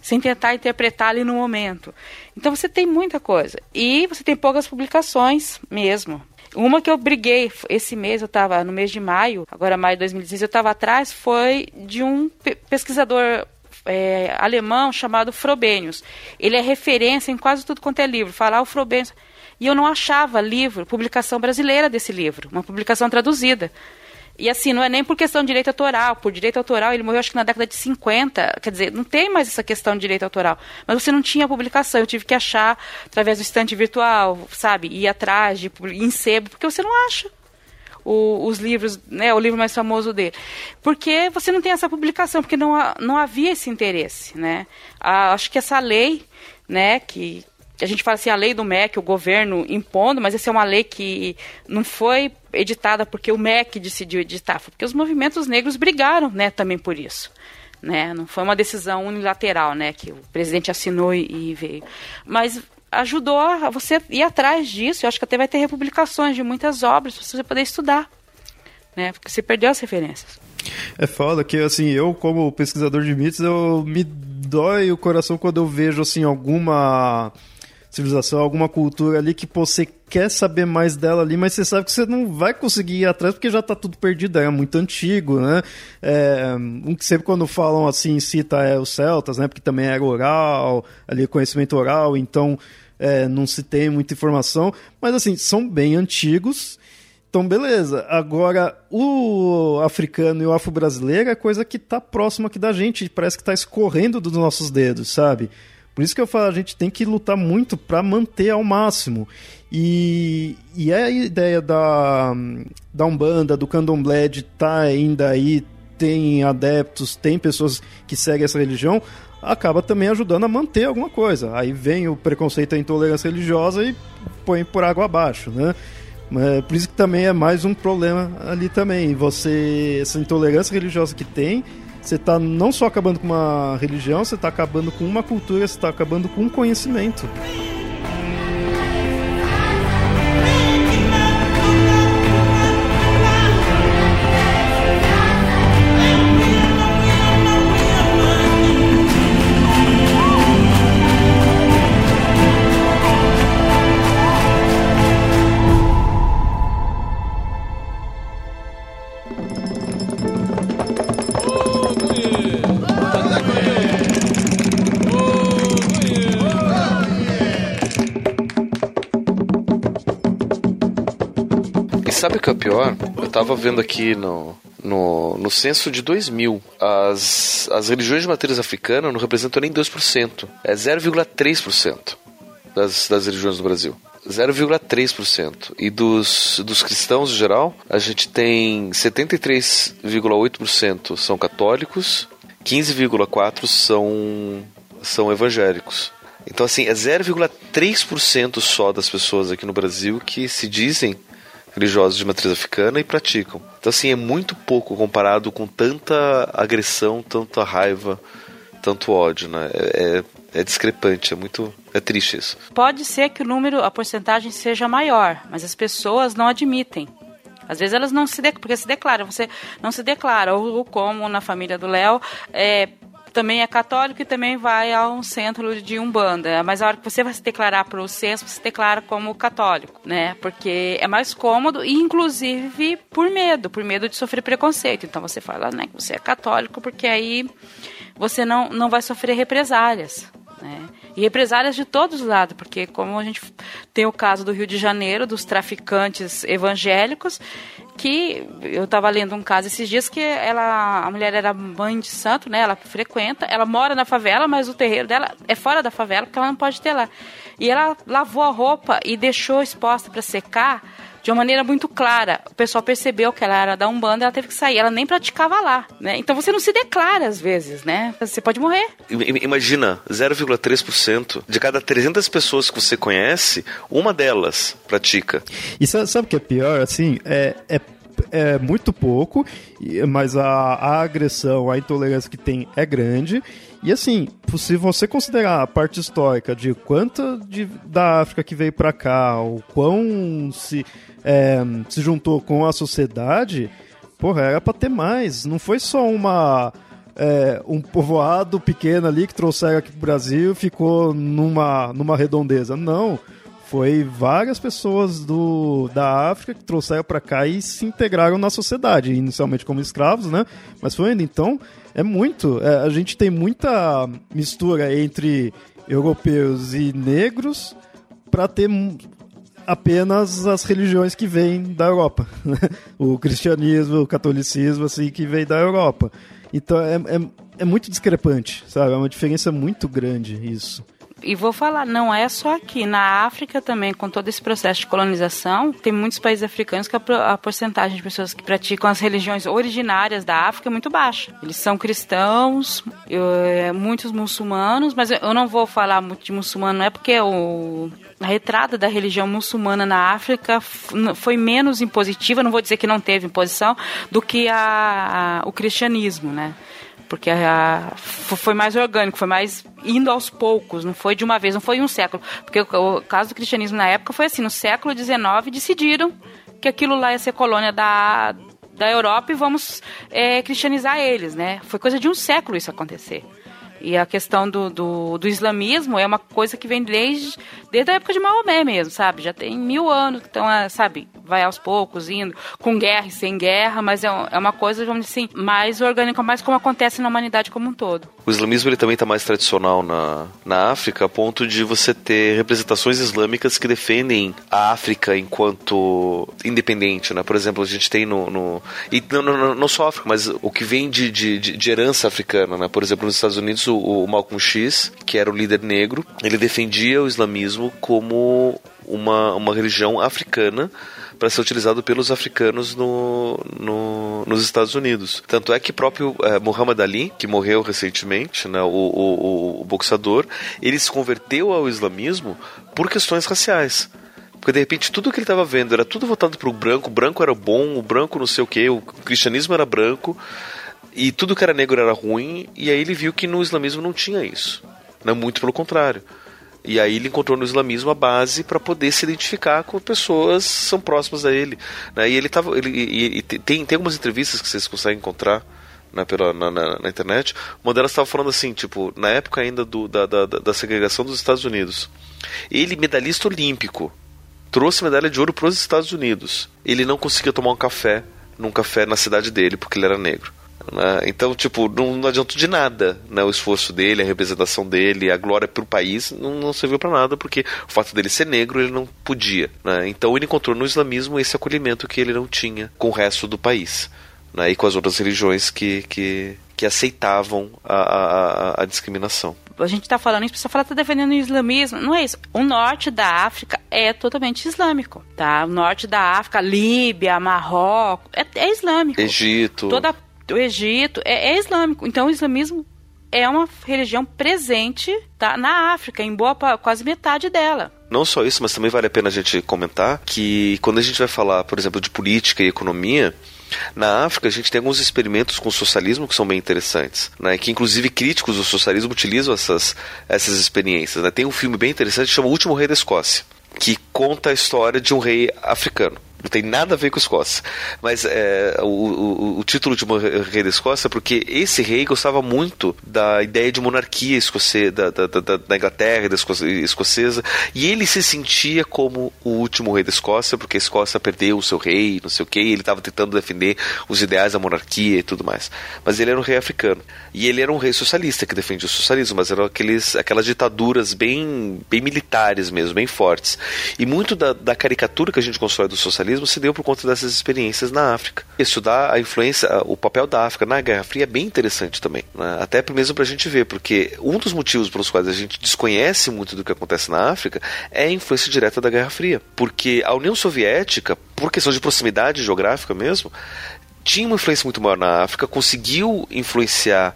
sem tentar interpretar ali no momento. Então você tem muita coisa. E você tem poucas publicações mesmo. Uma que eu briguei esse mês, eu estava no mês de maio, agora maio de 2016, eu estava atrás, foi de um pesquisador é, alemão chamado Frobenius. Ele é referência em quase tudo quanto é livro. Falar o Frobenius. E eu não achava livro, publicação brasileira desse livro, uma publicação traduzida. E assim, não é nem por questão de direito autoral. Por direito autoral, ele morreu acho que na década de 50. Quer dizer, não tem mais essa questão de direito autoral. Mas você não tinha publicação. Eu tive que achar através do estante virtual, sabe? Ir atrás de em sebo, porque você não acha. O, os livros, né, o livro mais famoso dele. Porque você não tem essa publicação, porque não, não havia esse interesse. Né? Ah, acho que essa lei, né, que, a gente fala assim, a lei do MEC, o governo impondo, mas essa é uma lei que não foi editada porque o MEC decidiu editar, foi porque os movimentos negros brigaram, né, também por isso. Né? Não foi uma decisão unilateral, né, que o presidente assinou e veio. Mas ajudou a você ir atrás disso. Eu acho que até vai ter republicações de muitas obras para você poder estudar, né? Porque você perdeu as referências. É foda que, assim, eu, como pesquisador de mitos, eu me dói o coração quando eu vejo, assim, alguma civilização, alguma cultura ali que você quer saber mais dela ali, mas você sabe que você não vai conseguir ir atrás porque já está tudo perdido, é muito antigo, né? É, um que sempre quando falam assim, cita é os celtas, né? Porque também era oral, ali conhecimento oral, então é, não se tem muita informação, mas assim, são bem antigos. Então, beleza. Agora, o africano e o afro-brasileiro é coisa que está próximo aqui da gente, parece que está escorrendo dos nossos dedos, sabe? Por isso que eu falo, a gente tem que lutar muito para manter ao máximo. E, e é a ideia da, da Umbanda, do Candomblé, de tá ainda aí, tem adeptos, tem pessoas que seguem essa religião, acaba também ajudando a manter alguma coisa. Aí vem o preconceito, a intolerância religiosa e põe por água abaixo, né? É, por isso que também é mais um problema ali também. Você, essa intolerância religiosa que tem, você está não só acabando com uma religião, você está acabando com uma cultura, você está acabando com um conhecimento. Sabe o que é pior? Eu tava vendo aqui no, no, no censo de 2000, as, as religiões de matriz africana não representam nem 2%. É 0,3% das, das religiões do Brasil. 0,3%. E dos, dos cristãos em geral, a gente tem 73,8% são católicos, 15,4% são, são evangélicos. Então, assim, é 0,3% só das pessoas aqui no Brasil que se dizem religiosos de matriz africana e praticam. Então, assim, é muito pouco comparado com tanta agressão, tanta raiva, tanto ódio, né? É, é, é discrepante, é muito. É triste isso. Pode ser que o número, a porcentagem seja maior, mas as pessoas não admitem. Às vezes elas não se, porque se declaram, você não se declara, ou, como na família do Léo, é, também é católico e também vai a um centro de umbanda. Mas a hora que você vai se declarar para o censo, você se declara como católico, né? Porque é mais cômodo e inclusive por medo, por medo de sofrer preconceito. Então você fala, né, que você é católico porque aí você não, não vai sofrer represálias, né? E represálias de todos os lados, porque como a gente tem o caso do Rio de Janeiro, dos traficantes evangélicos, que eu estava lendo um caso esses dias que ela, a mulher era mãe de santo, né? Ela frequenta, ela mora na favela, mas o terreiro dela é fora da favela, porque ela não pode ter lá. E ela lavou a roupa e deixou exposta para secar de uma maneira muito clara. O pessoal percebeu que ela era da Umbanda, ela teve que sair, ela nem praticava lá, né? Então você não se declara às vezes, né? Você pode morrer. Imagina, 0,3% de cada 300 pessoas que você conhece, uma delas pratica. E sabe, o que é pior? Assim, é, é é muito pouco, mas a, a, agressão, a intolerância que tem é grande. E assim, se você considerar a parte histórica de quanto de, da África que veio para cá, o quão se é, se juntou com a sociedade, porra, era pra ter mais. Não foi só uma. É, um povoado pequeno ali que trouxeram aqui pro Brasil ficou numa, numa redondeza. Não. Foi várias pessoas do, da África que trouxeram para cá e se integraram na sociedade, inicialmente como escravos, né? Mas foi ainda. Então, é muito. É, a gente tem muita mistura entre europeus e negros para ter apenas as religiões que vêm da Europa. Né? o cristianismo, o catolicismo, assim, que vem da Europa. Então é, é, é muito discrepante, sabe? É uma diferença muito grande isso e vou falar, não é só aqui. Na África também, com todo esse processo de colonização, tem muitos países africanos que a, porcentagem de pessoas que praticam as religiões originárias da África é muito baixa. Eles são cristãos, eu, é, muitos muçulmanos, mas eu não vou falar muito de muçulmano, não é porque o, a retrada da religião muçulmana na África foi menos impositiva, não vou dizer que não teve imposição, do que a, a o cristianismo, né? porque a, foi mais orgânico, foi mais indo aos poucos, não foi de uma vez, não foi um século. Porque o, o caso do cristianismo na época foi assim, no século XIX decidiram que aquilo lá ia ser colônia da, da Europa e vamos é, cristianizar eles, né? Foi coisa de um século isso acontecer. E a questão do, do, do, islamismo é uma coisa que vem desde, desde a época de Maomé mesmo, sabe? Já tem mil anos, então, sabe, vai aos poucos, indo, com guerra e sem guerra, mas é, é uma coisa, vamos dizer assim, mais orgânica, mais como acontece na humanidade como um todo. O islamismo ele também está mais tradicional na, na África, a ponto de você ter representações islâmicas que defendem a África enquanto independente, né? Por exemplo, a gente tem no... no e não, não, não só a África, mas o que vem de, de, de herança africana, né? Por exemplo, nos Estados Unidos, o, o Malcolm X, que era o líder negro, ele defendia o islamismo como uma, uma religião africana para ser utilizado pelos africanos no, no, nos Estados Unidos. Tanto é que próprio é, Muhammad Ali, que morreu recentemente, né, o, o, o boxador, ele se converteu ao islamismo por questões raciais Porque de repente tudo que ele estava vendo era tudo voltado para o branco, o branco era bom, o branco não sei o que, o cristianismo era branco e tudo que era negro era ruim, e aí ele viu que no islamismo não tinha isso. Né? Muito pelo contrário. E aí ele encontrou no islamismo a base para poder se identificar com pessoas que são próximas a ele. Né? E ele tava. Ele, e, e tem, tem algumas entrevistas que vocês conseguem encontrar né, pela, na, na, na, internet. Uma delas estava falando assim, tipo, na época ainda do, da, da, da segregação dos Estados Unidos. Ele, medalhista olímpico, trouxe medalha de ouro para os Estados Unidos. Ele não conseguia tomar um café num café na cidade dele porque ele era negro. Né? Então, tipo, não, não adiantou de nada né? o esforço dele, a representação dele, a glória para o país, não, não serviu para nada, porque o fato dele ser negro, ele não podia. Né? Então, ele encontrou no islamismo esse acolhimento que ele não tinha com o resto do país. Né? E com as outras religiões que, que, que aceitavam a, a, a discriminação a gente está falando isso, a pessoa fala está defendendo o islamismo. Não é isso. O norte da África é totalmente islâmico, tá? O norte da África, Líbia, Marrocos, é, é islâmico. Egito. Toda o Egito é, é islâmico. Então o islamismo é uma religião presente tá, na África, em boa quase metade dela. Não só isso, mas também vale a pena a gente comentar que quando a gente vai falar, por exemplo, de política e economia, na África, a gente tem alguns experimentos com o socialismo que são bem interessantes, né? que inclusive críticos do socialismo utilizam essas, essas experiências. Né? Tem um filme bem interessante que chama O Último Rei da Escócia, que conta a história de um rei africano. Não tem nada a ver com Escócia. Mas é, o, o, o, título de rei da Escócia é porque esse rei gostava muito da ideia de monarquia escocesa, da, da, da, da Inglaterra, da escocesa, e ele se sentia como o último rei da Escócia, porque a Escócia perdeu o seu rei, não sei o que, ele estava tentando defender os ideais da monarquia e tudo mais. Mas ele era um rei africano. E ele era um rei socialista que defendia o socialismo, mas eram aqueles, aquelas ditaduras bem, bem militares mesmo, bem fortes. E muito da, da caricatura que a gente constrói do socialismo socialismo se deu por conta dessas experiências na África. Estudar a influência, o papel da África na Guerra Fria é bem interessante também, né? até mesmo para a gente ver, porque um dos motivos pelos quais a gente desconhece muito do que acontece na África é a influência direta da Guerra Fria, porque a União Soviética, por questão de proximidade geográfica mesmo, tinha uma influência muito maior na África, conseguiu influenciar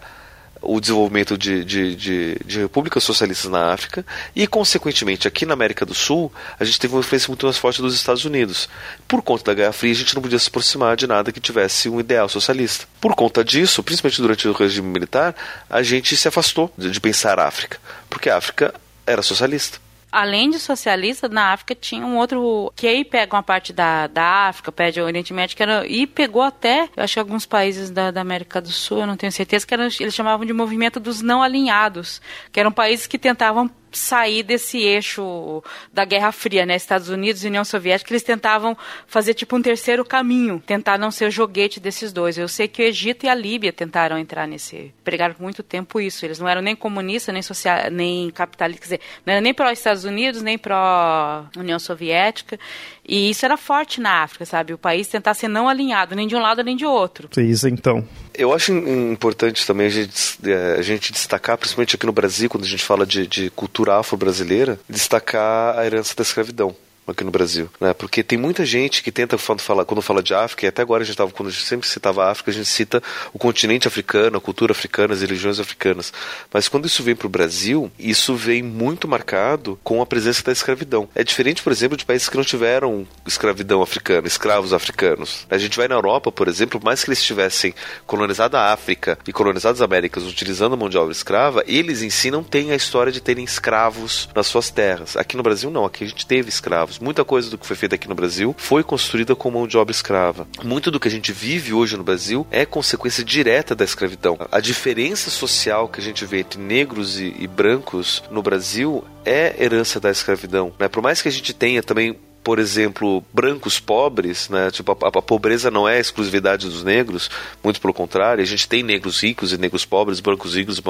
o desenvolvimento de, de, de, de, repúblicas socialistas na África e, consequentemente, aqui na América do Sul, a gente teve uma influência muito mais forte dos Estados Unidos. Por conta da Guerra Fria, a gente não podia se aproximar de nada que tivesse um ideal socialista. Por conta disso, principalmente durante o regime militar, a gente se afastou de, de pensar a África, porque a África era socialista além de socialista, na África tinha um outro que aí pega uma parte da, da África, pede o Oriente Médio, que era, e pegou até, eu acho que alguns países da, da América do Sul, eu não tenho certeza, que era, eles chamavam de movimento dos não alinhados, que eram países que tentavam sair desse eixo da Guerra Fria, né? Estados Unidos e União Soviética, eles tentavam fazer tipo um terceiro caminho, tentar não ser joguete desses dois. Eu sei que o Egito e a Líbia tentaram entrar nesse, pregaram muito tempo isso. Eles não eram nem comunistas, nem social, nem capitalistas, quer dizer, não eram nem pró Estados Unidos, nem pró União Soviética. E isso era forte na África, sabe? O país tentar ser não alinhado, nem de um lado nem de outro. Isso então. Eu acho importante também a gente, é, a gente destacar, principalmente aqui no Brasil, quando a gente fala de, de cultura afro-brasileira, destacar a herança da escravidão aqui no Brasil, né? Porque tem muita gente que tenta falar quando fala de África, e até agora a gente tava quando a gente sempre citava a África, a gente cita o continente africano, a cultura africana, as religiões africanas. Mas quando isso vem para o Brasil, isso vem muito marcado com a presença da escravidão. É diferente, por exemplo, de países que não tiveram escravidão africana, escravos africanos. A gente vai na Europa, por exemplo, mais que eles tivessem colonizado a África e colonizado as Américas utilizando a mão de obra escrava, eles em si não têm a história de terem escravos nas suas terras. Aqui no Brasil não, aqui a gente teve escravos Muita coisa do que foi feito aqui no Brasil foi construída com mão de obra escrava. Muito do que a gente vive hoje no Brasil é consequência direta da escravidão. A diferença social que a gente vê entre negros e, e brancos no Brasil é herança da escravidão. Né? Por mais que a gente tenha também por exemplo, brancos pobres, né? Tipo, a, a, pobreza não é exclusividade dos negros, muito pelo contrário, a gente tem negros ricos e negros pobres, brancos ricos e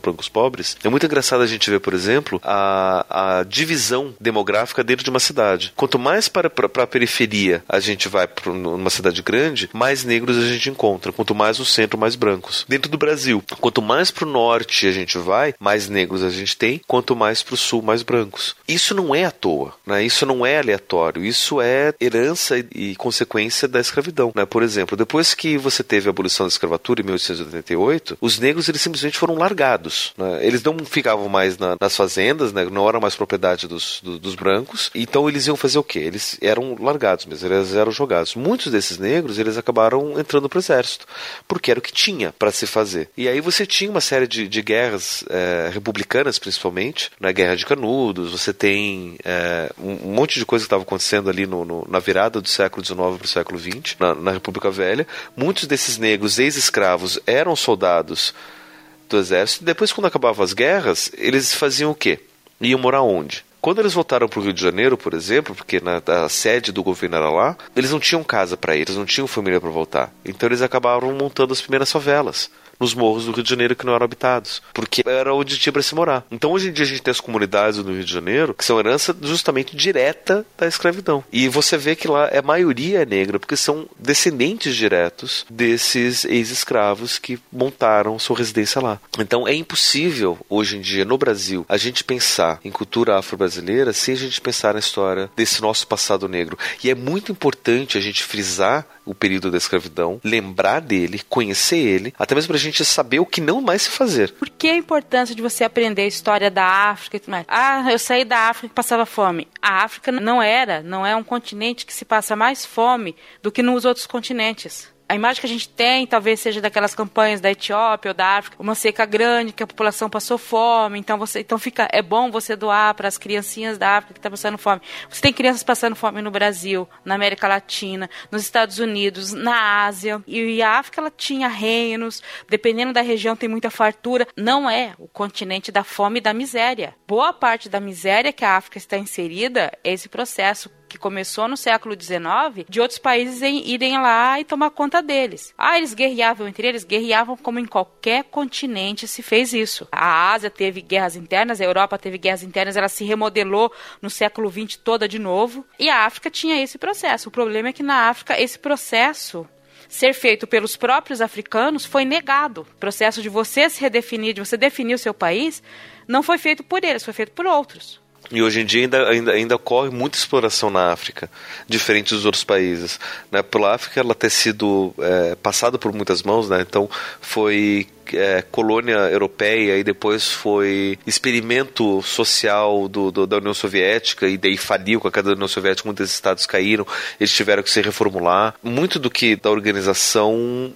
brancos pobres. É muito engraçado a gente ver, por exemplo, a, a divisão demográfica dentro de uma cidade. Quanto mais para, para, para a periferia a gente vai para uma cidade grande, mais negros a gente encontra. Quanto mais no centro, mais brancos. Dentro do Brasil, quanto mais para o norte a gente vai, mais negros a gente tem. Quanto mais para o sul, mais brancos. Isso não é à toa, né? Isso não é aleatório território. Isso é herança e consequência da escravidão. Né? Por exemplo, depois que você teve a abolição da escravatura em 1888, os negros eles simplesmente foram largados. Né? Eles não ficavam mais na, nas fazendas, né? não eram mais propriedade dos, do, dos brancos. Então eles iam fazer o quê? Eles eram largados mesmo, eles eram jogados. Muitos desses negros eles acabaram entrando para o exército, porque era o que tinha para se fazer. E aí você tinha uma série de, de guerras é, republicanas, principalmente, na né? Guerra de Canudos. Você tem é, um, um, monte de coisa que estava acontecendo ali no, no, na virada do século XIX para o século XX, na, na República Velha. Muitos desses negros ex-escravos eram soldados do exército. Depois, quando acabavam as guerras, eles faziam o quê? Iam morar onde? Quando eles voltaram para o Rio de Janeiro, por exemplo, porque na, a sede do governo era lá, eles não tinham casa para ir, eles não tinham família para voltar. Então eles acabaram montando as primeiras favelas nos morros do Rio de Janeiro que não eram habitados, porque era onde tinha para se morar. Então hoje em dia a gente tem as comunidades no Rio de Janeiro que são herança justamente direta da escravidão. E você vê que lá a maioria é negra, porque são descendentes diretos desses ex-escravos que montaram sua residência lá. Então é impossível hoje em dia no Brasil a gente pensar em cultura afro-brasileira sem a gente pensar na história desse nosso passado negro. E é muito importante a gente frisar o período da escravidão, lembrar dele, conhecer ele, até mesmo para a gente saber o que não mais se fazer. Por que a importância de você aprender a história da África e tudo mais? Ah, eu saí da África e passava fome. A África não era, não é um continente que se passa mais fome do que nos outros continentes a imagem que a gente tem talvez seja daquelas campanhas da Etiópia ou da África, uma seca grande que a população passou fome, então você então fica é bom você doar para as criancinhas da África que estão tá passando fome. Você tem crianças passando fome no Brasil, na América Latina, nos Estados Unidos, na Ásia e a África ela tinha reinos, dependendo da região tem muita fartura. Não é o continente da fome e da miséria. Boa parte da miséria que a África está inserida é esse processo que começou no século XIX, de outros países irem lá e tomar conta deles. Ah, eles guerreavam entre eles? Guerreavam como em qualquer continente se fez isso. A Ásia teve guerras internas, a Europa teve guerras internas, ela se remodelou no século XX toda de novo. E a África tinha esse processo. O problema é que na África esse processo ser feito pelos próprios africanos foi negado. O processo de você se redefinir, de você definir o seu país, não foi feito por eles, foi feito por outros. E hoje em dia ainda, ainda, ainda ocorre muita exploração na África, diferente dos outros países. Né? Pela África ela ter sido é, passada por muitas mãos, né? então foi é, colônia europeia e depois foi experimento social do, do, da União Soviética e daí faliu com a queda da União Soviética, muitos estados caíram, eles tiveram que se reformular. Muito do que da organização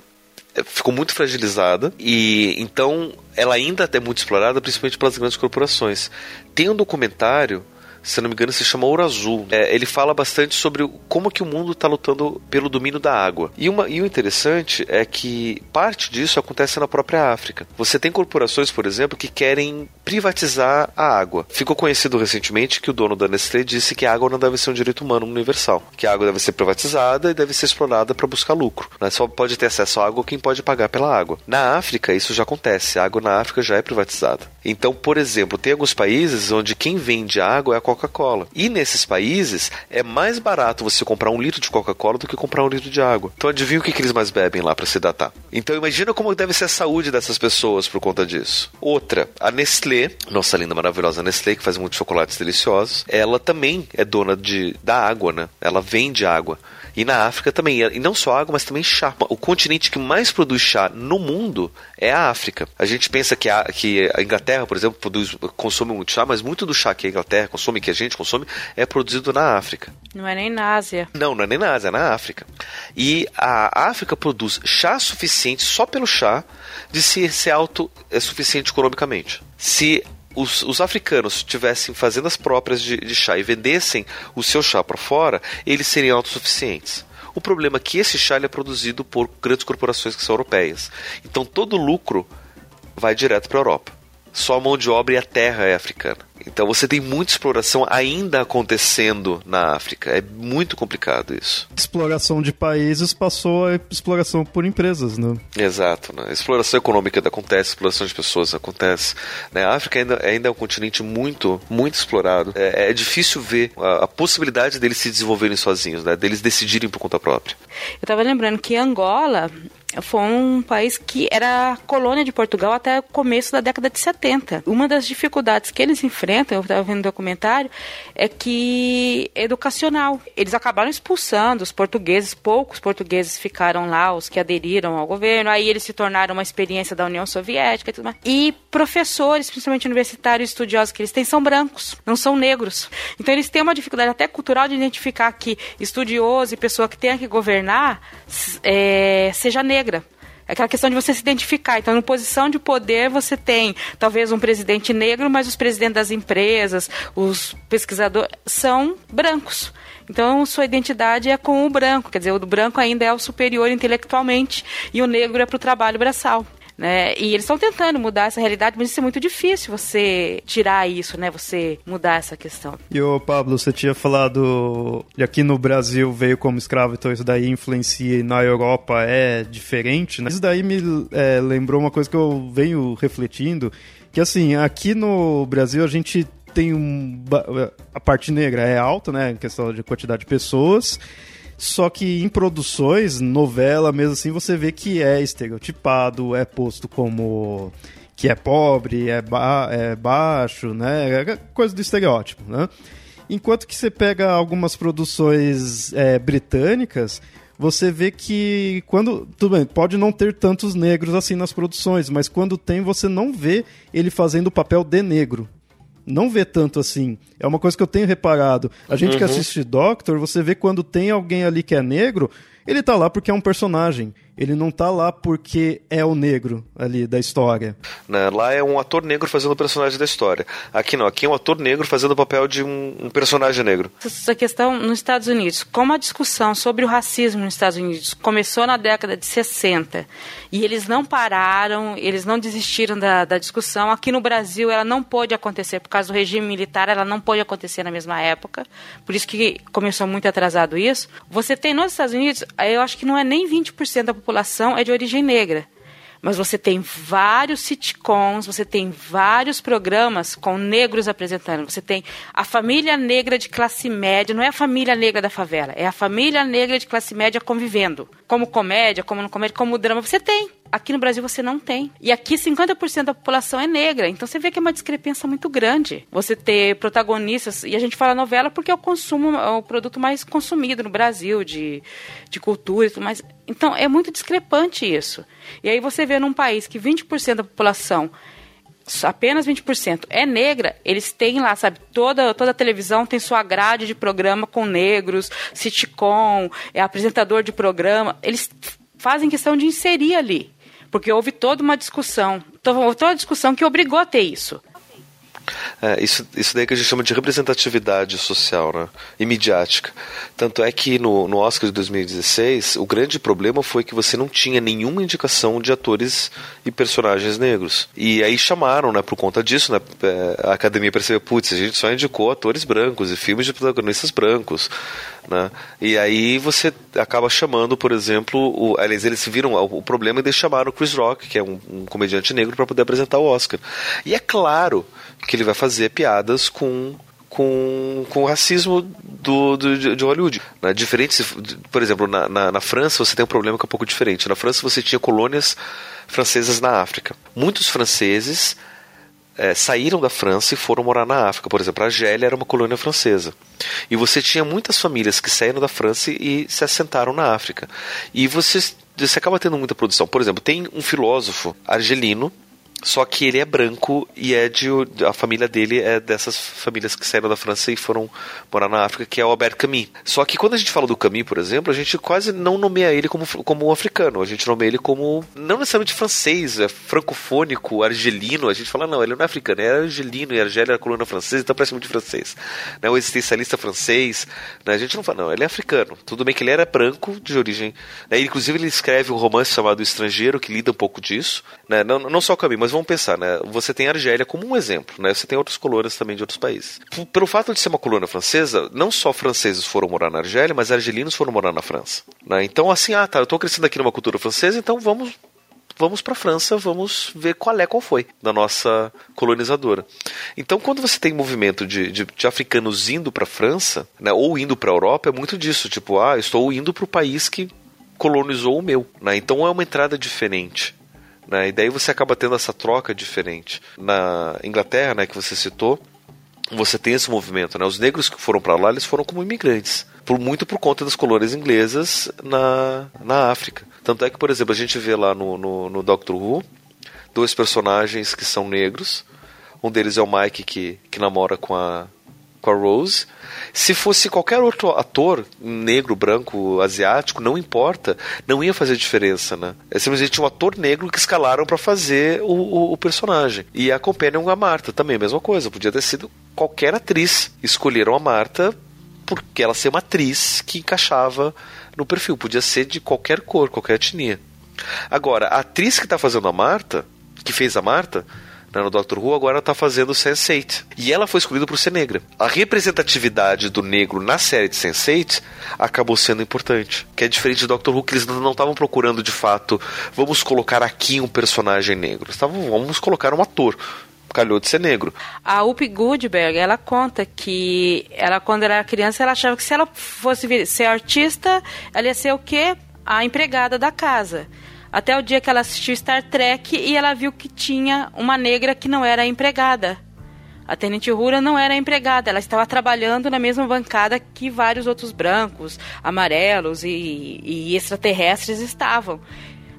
ficou muito fragilizada e então ela ainda é muito explorada, principalmente pelas grandes corporações. Tem um documentário se não me engano, se chama Ouro Azul. É, ele fala bastante sobre como que o mundo está lutando pelo domínio da água. E, uma, e o interessante é que parte disso acontece na própria África. Você tem corporações, por exemplo, que querem privatizar a água. Ficou conhecido recentemente que o dono da Nestlé disse que a água não deve ser um direito humano universal, que a água deve ser privatizada e deve ser explorada para buscar lucro. Né? Só pode ter acesso à água quem pode pagar pela água. Na África, isso já acontece. A água na África já é privatizada. Então, por exemplo, tem alguns países onde quem vende água é a Coca-Cola. E nesses países é mais barato você comprar um litro de Coca-Cola do que comprar um litro de água. Então adivinha o que, que eles mais bebem lá para se datar. Então imagina como deve ser a saúde dessas pessoas por conta disso. Outra, a Nestlé, nossa linda maravilhosa Nestlé, que faz muitos chocolates deliciosos, ela também é dona de, da água, né? Ela vende água. E na África também. E não só água, mas também chá. O continente que mais produz chá no mundo é a África. A gente pensa que a, que a Inglaterra, por exemplo, produz, consome muito chá, mas muito do chá que a Inglaterra consome, que a gente consome, é produzido na África. Não é nem na Ásia. Não, não é nem na Ásia, é na África. E a África produz chá suficiente só pelo chá de ser, ser autossuficiente economicamente. Se os, os, africanos estivessem fazendo as próprias de, de, chá e vendessem o seu chá para fora, eles seriam autossuficientes. O problema é que esse chá é produzido por grandes corporações que são europeias. Então todo o lucro vai direto para a Europa. Só a mão de obra e a terra é africana. Então você tem muita exploração ainda acontecendo na África. É muito complicado isso. Exploração de países passou a exploração por empresas, né? Exato. Né? Exploração econômica acontece, exploração de pessoas acontece. Né? A África ainda, ainda é um continente muito, muito explorado. É, é difícil ver a, a, possibilidade deles se desenvolverem sozinhos, né? deles decidirem por conta própria. Eu estava lembrando que Angola foi um país que era colônia de Portugal até o começo da década de 70. Uma das dificuldades que eles enfrentam, eu estava vendo no documentário, é que é educacional. Eles acabaram expulsando os portugueses, poucos portugueses ficaram lá, os que aderiram ao governo, aí eles se tornaram uma experiência da União Soviética e tudo mais. E professores, principalmente universitários estudiosos que eles têm, são brancos, não são negros. Então eles têm uma dificuldade até cultural de identificar que estudioso e pessoa que tenha que governar é, seja negra. É aquela questão de você se identificar. Então, em posição de poder, você tem talvez um presidente negro, mas os presidentes das empresas, os pesquisadores, são brancos. Então, sua identidade é com o branco, quer dizer, o branco ainda é o superior intelectualmente e o negro é para o trabalho braçal. Né? E eles estão tentando mudar essa realidade, mas isso é muito difícil você tirar isso, né? Você mudar essa questão. E o Pablo, você tinha falado que aqui no Brasil veio como escravo, então isso daí influencia e na Europa é diferente, né? Isso daí me é, lembrou uma coisa que eu venho refletindo, que assim, aqui no Brasil a gente tem um a parte negra é alta, né, em questão de quantidade de pessoas. Só que em produções, novela mesmo assim, você vê que é estereotipado, é posto como que é pobre, é, ba é baixo, né? É coisa do estereótipo, né? Enquanto que você pega algumas produções é, britânicas, você vê que quando. Tudo bem, pode não ter tantos negros assim nas produções, mas quando tem, você não vê ele fazendo o papel de negro não vê tanto assim. É uma coisa que eu tenho reparado. A gente uhum. que assiste Doctor, você vê quando tem alguém ali que é negro, ele tá lá porque é um personagem. Ele não tá lá porque é o negro ali da história. Né? Lá é um ator negro fazendo o personagem da história. Aqui não, aqui é um ator negro fazendo o papel de um, um personagem negro. Essa questão nos Estados Unidos, como a discussão sobre o racismo nos Estados Unidos começou na década de 60 e eles não pararam, eles não desistiram da, da discussão. Aqui no Brasil ela não pôde acontecer por causa do regime militar, ela não pôde acontecer na mesma época. Por isso que começou muito atrasado isso. Você tem nos Estados Unidos, eu acho que não é nem 20% da população é de origem negra. Mas você tem vários sitcoms, você tem vários programas com negros apresentando. Você tem a família negra de classe média, não é a família negra da favela, é a família negra de classe média convivendo. Como comédia, como no comédia, como drama, você tem. Aqui no Brasil você não tem. E aqui 50% da população é negra. Então você vê que é uma discrepância muito grande. Você ter protagonistas, e a gente fala novela porque é o consumo, é o produto mais consumido no Brasil, de, de cultura e tudo mais. Então é muito discrepante isso. E aí você vê num país que 20% da população apenas 20% é negra, eles têm lá, sabe, toda, toda a televisão tem sua grade de programa com negros, sitcom, é apresentador de programa, eles fazem questão de inserir ali porque houve toda uma discussão, toda uma discussão que obrigou a ter isso. É, isso, isso daí que a gente chama de representatividade social né? e midiática. Tanto é que no, no Oscar de 2016, o grande problema foi que você não tinha nenhuma indicação de atores e personagens negros. E aí chamaram, né, por conta disso, né, é, a academia percebeu, putz, a gente só indicou atores brancos e filmes de protagonistas brancos. Né? E aí você acaba chamando, por exemplo, o, aliás, eles viram o, problema e eles chamaram o Chris Rock, que é um, um comediante negro, para poder apresentar o Oscar. E é claro que ele vai fazer piadas com com, com o racismo do, do, de Hollywood. Né? Diferente, por exemplo, na, na, na, França você tem um problema que é um pouco diferente. Na França você tinha colônias francesas na África. Muitos franceses é, saíram da França e foram morar na África. Por exemplo, a Argélia era uma colônia francesa. E você tinha muitas famílias que saíram da França e se assentaram na África. E você, você acaba tendo muita produção. Por exemplo, tem um filósofo argelino só que ele é branco e é de. A família dele é dessas famílias que saíram da França e foram morar na África, que é o Albert Camus. Só que quando a gente fala do Camus, por exemplo, a gente quase não nomeia ele como, como um africano. A gente nomeia ele como. Não necessariamente francês, é francofônico, argelino. A gente fala, não, ele não é africano, é argelino e Argélia era colônia francesa, então parece muito francês. Né? O existencialista francês. Né? A gente não fala, não, ele é africano. Tudo bem que ele era branco, de origem. Né? Inclusive, ele escreve um romance chamado Estrangeiro, que lida um pouco disso. Né? Não, não só o Camus, mas vamos pensar, né? Você tem a Argélia como um exemplo, né? Você tem outras colônias também de outros países. Pelo fato de ser uma colônia francesa, não só franceses foram morar na Argélia, mas argelinos foram morar na França. Né? Então, assim, ah, tá, eu tô crescendo aqui numa cultura francesa, então vamos vamos para a França, vamos ver qual é qual foi da nossa colonizadora. Então, quando você tem movimento de, de, de africanos indo para a França, né, ou indo para a Europa, é muito disso, tipo, ah, estou indo para o país que colonizou o meu. Né? Então é uma entrada diferente. Né? E daí você acaba tendo essa troca diferente. Na Inglaterra, né, que você citou, você tem esse movimento. Né? Os negros que foram para lá, eles foram como imigrantes. Por, muito por conta das colônias inglesas na, na África. Tanto é que, por exemplo, a gente vê lá no, no, no Doctor Who dois personagens que são negros. Um deles é o Mike, que, que namora com a, com a Rose. Se fosse qualquer outro ator, negro, branco, asiático, não importa, não ia fazer diferença, né? É simplesmente um ator negro que escalaram para fazer o, o, o, personagem. E a Companion, a Marta, também a mesma coisa. Podia ter sido qualquer atriz. Escolheram a Marta porque ela ser uma atriz que encaixava no perfil. Podia ser de qualquer cor, qualquer etnia. Agora, a atriz que está fazendo a Marta, que fez a Marta, né, no Doctor Who, agora está fazendo Sense8. E ela foi escolhida por ser negra. A representatividade do negro na série de Sense8 acabou sendo importante. Que é diferente do Doctor Who, que eles não estavam procurando de fato, vamos colocar aqui um personagem negro. Estavam, vamos colocar um ator calhou de ser negro. A Up Goodberg, ela conta que ela quando era criança, ela achava que se ela fosse ser artista, ela ia ser o quê? A empregada da casa. Até o dia que ela assistiu Star Trek e ela viu que tinha uma negra que não era empregada. A Tenente Rura não era empregada, ela estava trabalhando na mesma bancada que vários outros brancos, amarelos e, e extraterrestres estavam.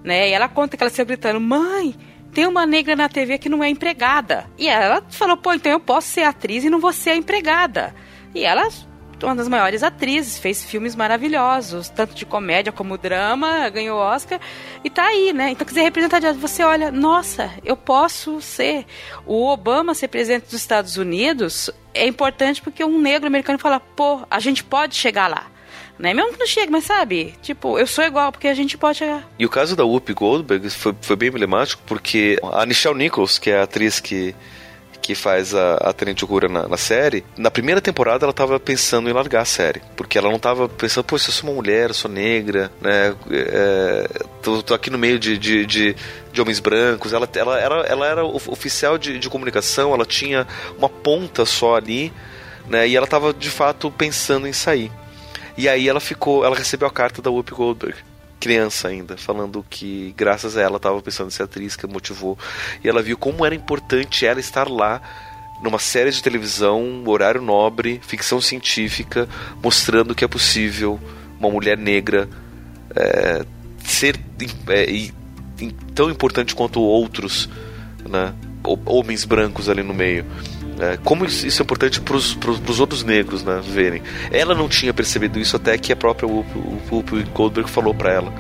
Né? E ela conta que ela saiu gritando: Mãe, tem uma negra na TV que não é empregada. E ela falou: Pô, então eu posso ser atriz e não vou ser a empregada. E ela uma das maiores atrizes, fez filmes maravilhosos, tanto de comédia como drama, ganhou Oscar e tá aí, né? Então, quer dizer, representatividade, você olha, nossa, eu posso ser. O Obama ser presidente dos Estados Unidos é importante porque um negro americano fala, pô, a gente pode chegar lá. Né? Mesmo que não chegue, mas sabe? Tipo, eu sou igual, porque a gente pode chegar. E o caso da Whoopi Goldberg foi, foi bem emblemático, porque a Nichelle Nichols, que é a atriz que que faz a, a Tenente Uhura na, na, série, na primeira temporada ela tava pensando em largar a série. Porque ela não tava pensando, pô, se eu sou uma mulher, eu sou negra, né? É, tô, tô, aqui no meio de, de, de, de homens brancos. Ela, ela, ela, ela era oficial de, de comunicação, ela tinha uma ponta só ali, né? E ela tava de fato pensando em sair. E aí ela ficou, ela recebeu a carta da Whoopi Goldberg criança ainda, falando que graças a ela estava pensando em ser atriz, que motivou. E ela viu como era importante ela estar lá numa série de televisão, horário nobre, ficção científica, mostrando que é possível uma mulher negra é, ser é, tão importante quanto outros, né? homens brancos ali no meio. É, como isso é importante para os outros negros né, verem. Ela não tinha percebido isso até que a própria Whoopi Goldberg falou para ela.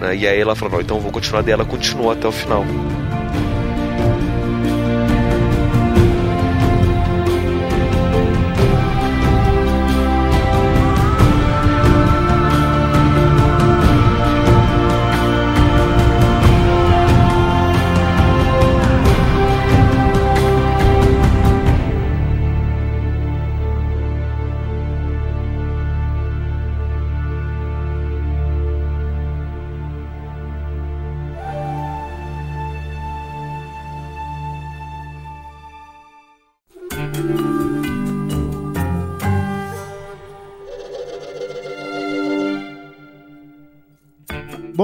Né, e aí ela falou: não, então vou continuar. E ela continuou até o final.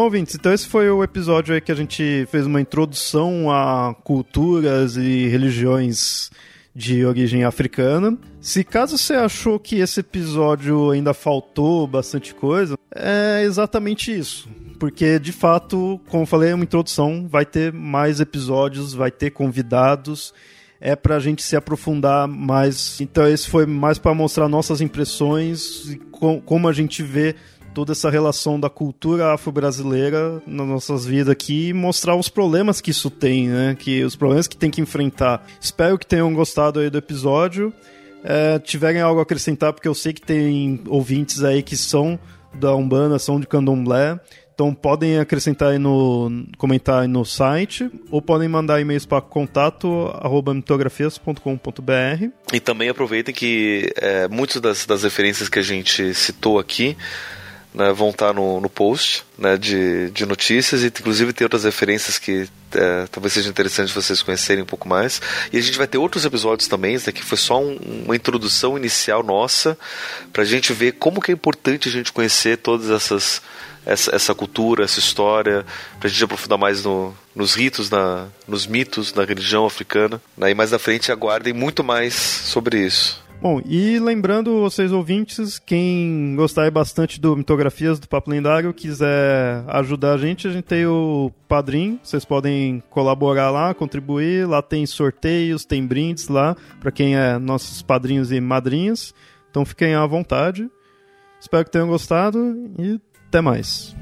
Ouvintes, então esse foi o episódio aí que a gente fez uma introdução a culturas e religiões de origem africana. Se caso você achou que esse episódio ainda faltou bastante coisa, é exatamente isso. Porque, de fato, como eu falei, é uma introdução, vai ter mais episódios, vai ter convidados, é para a gente se aprofundar mais. Então, esse foi mais para mostrar nossas impressões e como a gente vê toda essa relação da cultura afro-brasileira nas nossas vidas aqui e mostrar os problemas que isso tem, né? Que os problemas que tem que enfrentar. Espero que tenham gostado aí do episódio. É, tiverem algo a acrescentar, porque eu sei que tem ouvintes aí que são da Umbanda, são de Candomblé. Então podem acrescentar aí no comentar aí no site ou podem mandar e-mails para contato@mitografias.com.br. E também aproveitem que é, muitas das, das referências que a gente citou aqui né, vão estar no, no post né, de, de notícias e inclusive tem outras referências que é, talvez seja interessante vocês conhecerem um pouco mais. E a gente vai ter outros episódios também, isso daqui foi só um, uma introdução inicial nossa para a gente ver como que é importante a gente conhecer todas essas essa, essa cultura, essa história, para a gente aprofundar mais no, nos ritos, na, nos mitos, na religião africana. Né? E mais na frente aguardem muito mais sobre isso. Bom, e lembrando vocês ouvintes, quem gostar bastante do Mitografias do Papo Lendário, quiser ajudar a gente, a gente tem o Padrim, vocês podem colaborar lá, contribuir, lá tem sorteios, tem brindes lá, para quem é nossos padrinhos e madrinhas, então fiquem à vontade. Espero que tenham gostado e até mais.